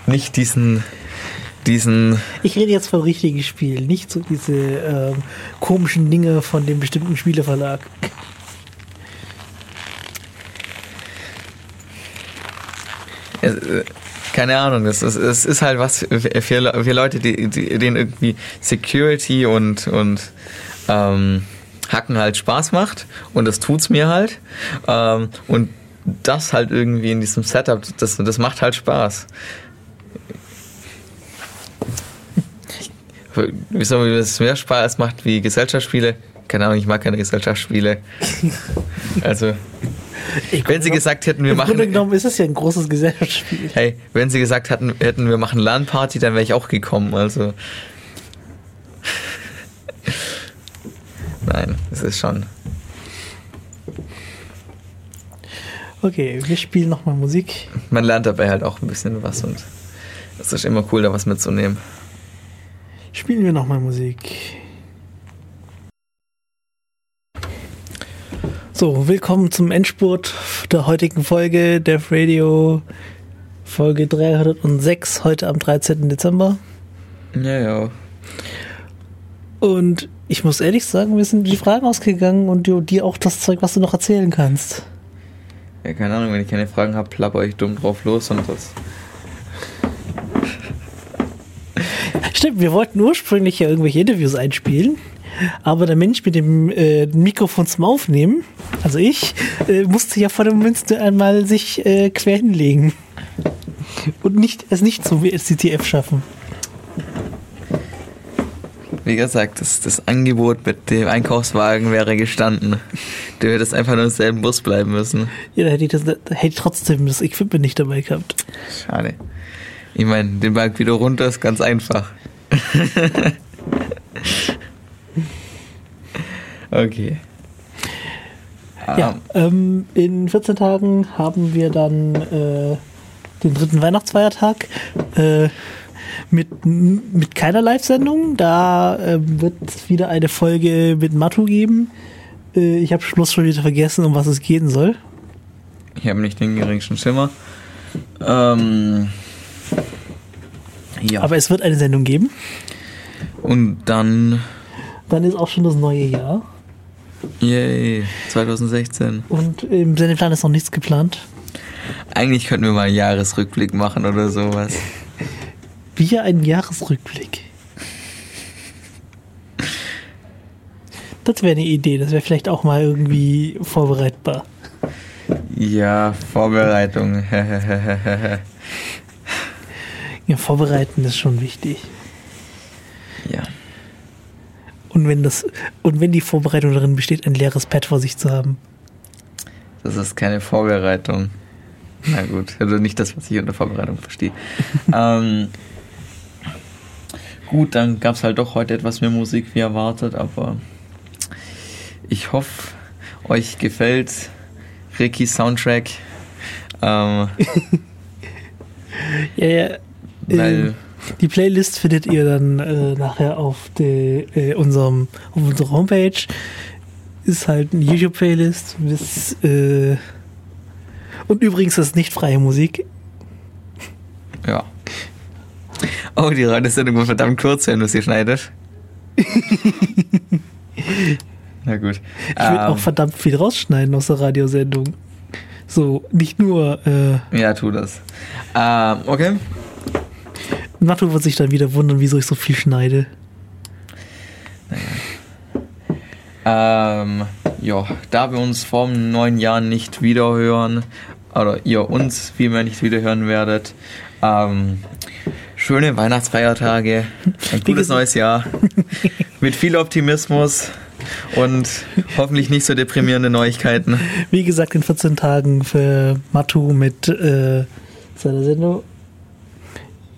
nicht diesen. diesen. Ich rede jetzt vom richtigen Spiel, nicht so diese ähm, komischen Dinge von dem bestimmten Spieleverlag. Es, äh, keine Ahnung, es ist, es ist halt was für, für für Leute, die, die, denen irgendwie Security und, und ähm, Hacken halt Spaß macht und das tut's mir halt. Ähm, und das halt irgendwie in diesem Setup, das, das macht halt Spaß. Wieso es mehr Spaß macht wie Gesellschaftsspiele? Keine Ahnung, ich mag keine Gesellschaftsspiele. Also, wenn sie gesagt hätten, wir Im Grunde machen. genommen ist es ja ein großes Gesellschaftsspiel. Hey, wenn sie gesagt hätten, hätten wir machen LAN-Party, dann wäre ich auch gekommen. Also. Nein, es ist schon. Okay, wir spielen nochmal Musik. Man lernt dabei halt auch ein bisschen was und es ist immer cool, da was mitzunehmen. Spielen wir nochmal Musik. So, willkommen zum Endspurt der heutigen Folge Dev Radio Folge 306, heute am 13. Dezember. Ja, ja. Und ich muss ehrlich sagen, wir sind die Fragen ausgegangen und du, dir auch das Zeug, was du noch erzählen kannst. Ja, keine Ahnung, wenn ich keine Fragen habe, plapper ich dumm drauf los und das. Stimmt, wir wollten ursprünglich ja irgendwelche Interviews einspielen, aber der Mensch mit dem äh, Mikrofon zum Aufnehmen, also ich, äh, musste ja vor dem Münster einmal sich äh, quer hinlegen und nicht, es nicht zum CTF schaffen. Wie gesagt, das, das Angebot mit dem Einkaufswagen wäre gestanden. Du hättest einfach nur im selben Bus bleiben müssen. Ja, da hätte ich, das, da hätte ich trotzdem das Equipment nicht dabei gehabt. Schade. Ich meine, den Berg wieder runter ist ganz einfach. okay. Ja, ähm, in 14 Tagen haben wir dann äh, den dritten Weihnachtsfeiertag äh, mit, mit keiner Live-Sendung. Da ähm, wird es wieder eine Folge mit Matu geben. Äh, ich habe Schluss schon wieder vergessen, um was es gehen soll. Ich habe nicht den geringsten Schimmer. Ähm, ja. Aber es wird eine Sendung geben. Und dann, Dann ist auch schon das neue Jahr. Yay, 2016. Und im Sendeplan ist noch nichts geplant. Eigentlich könnten wir mal einen Jahresrückblick machen oder sowas. Wir einen Jahresrückblick. Das wäre eine Idee. Das wäre vielleicht auch mal irgendwie vorbereitbar. Ja, Vorbereitung. Ja, vorbereiten ist schon wichtig. ja. Und wenn das und wenn die Vorbereitung darin besteht, ein leeres Pad vor sich zu haben. Das ist keine Vorbereitung. Na gut, also nicht das, was ich unter Vorbereitung verstehe. ähm, gut, dann gab es halt doch heute etwas mehr Musik wie erwartet, aber ich hoffe, euch gefällt Ricky Soundtrack. Ähm, Ja, ja. weil äh, die Playlist findet ihr dann äh, nachher auf de, äh, unserem auf unserer Homepage. Ist halt eine YouTube-Playlist. Äh, und übrigens ist nicht freie Musik. Ja. Oh, die Radiosendung war verdammt kurz, wenn du sie schneidest. Na gut. Ich will auch verdammt viel rausschneiden aus der Radiosendung. So, nicht nur, äh, ja, tu das. Ähm, okay. Matto wird sich dann wieder wundern, wieso ich so viel schneide. Ähm, ja, da wir uns vor dem neuen Jahr nicht wiederhören, oder ihr uns vielmehr nicht wiederhören werdet, ähm, schöne Weihnachtsfeiertage, ein gutes neues Jahr, mit viel Optimismus und hoffentlich nicht so deprimierende Neuigkeiten. Wie gesagt, in 14 Tagen für Matu mit äh, seiner Sendung.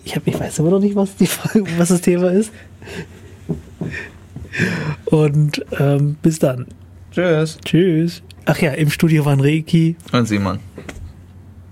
Ich, hab, ich weiß immer noch nicht, was, die, Frage- was das Thema ist. Und ähm, bis dann. Tschüss. Tschüss. Ach ja, im Studio waren Reiki. Und Simon.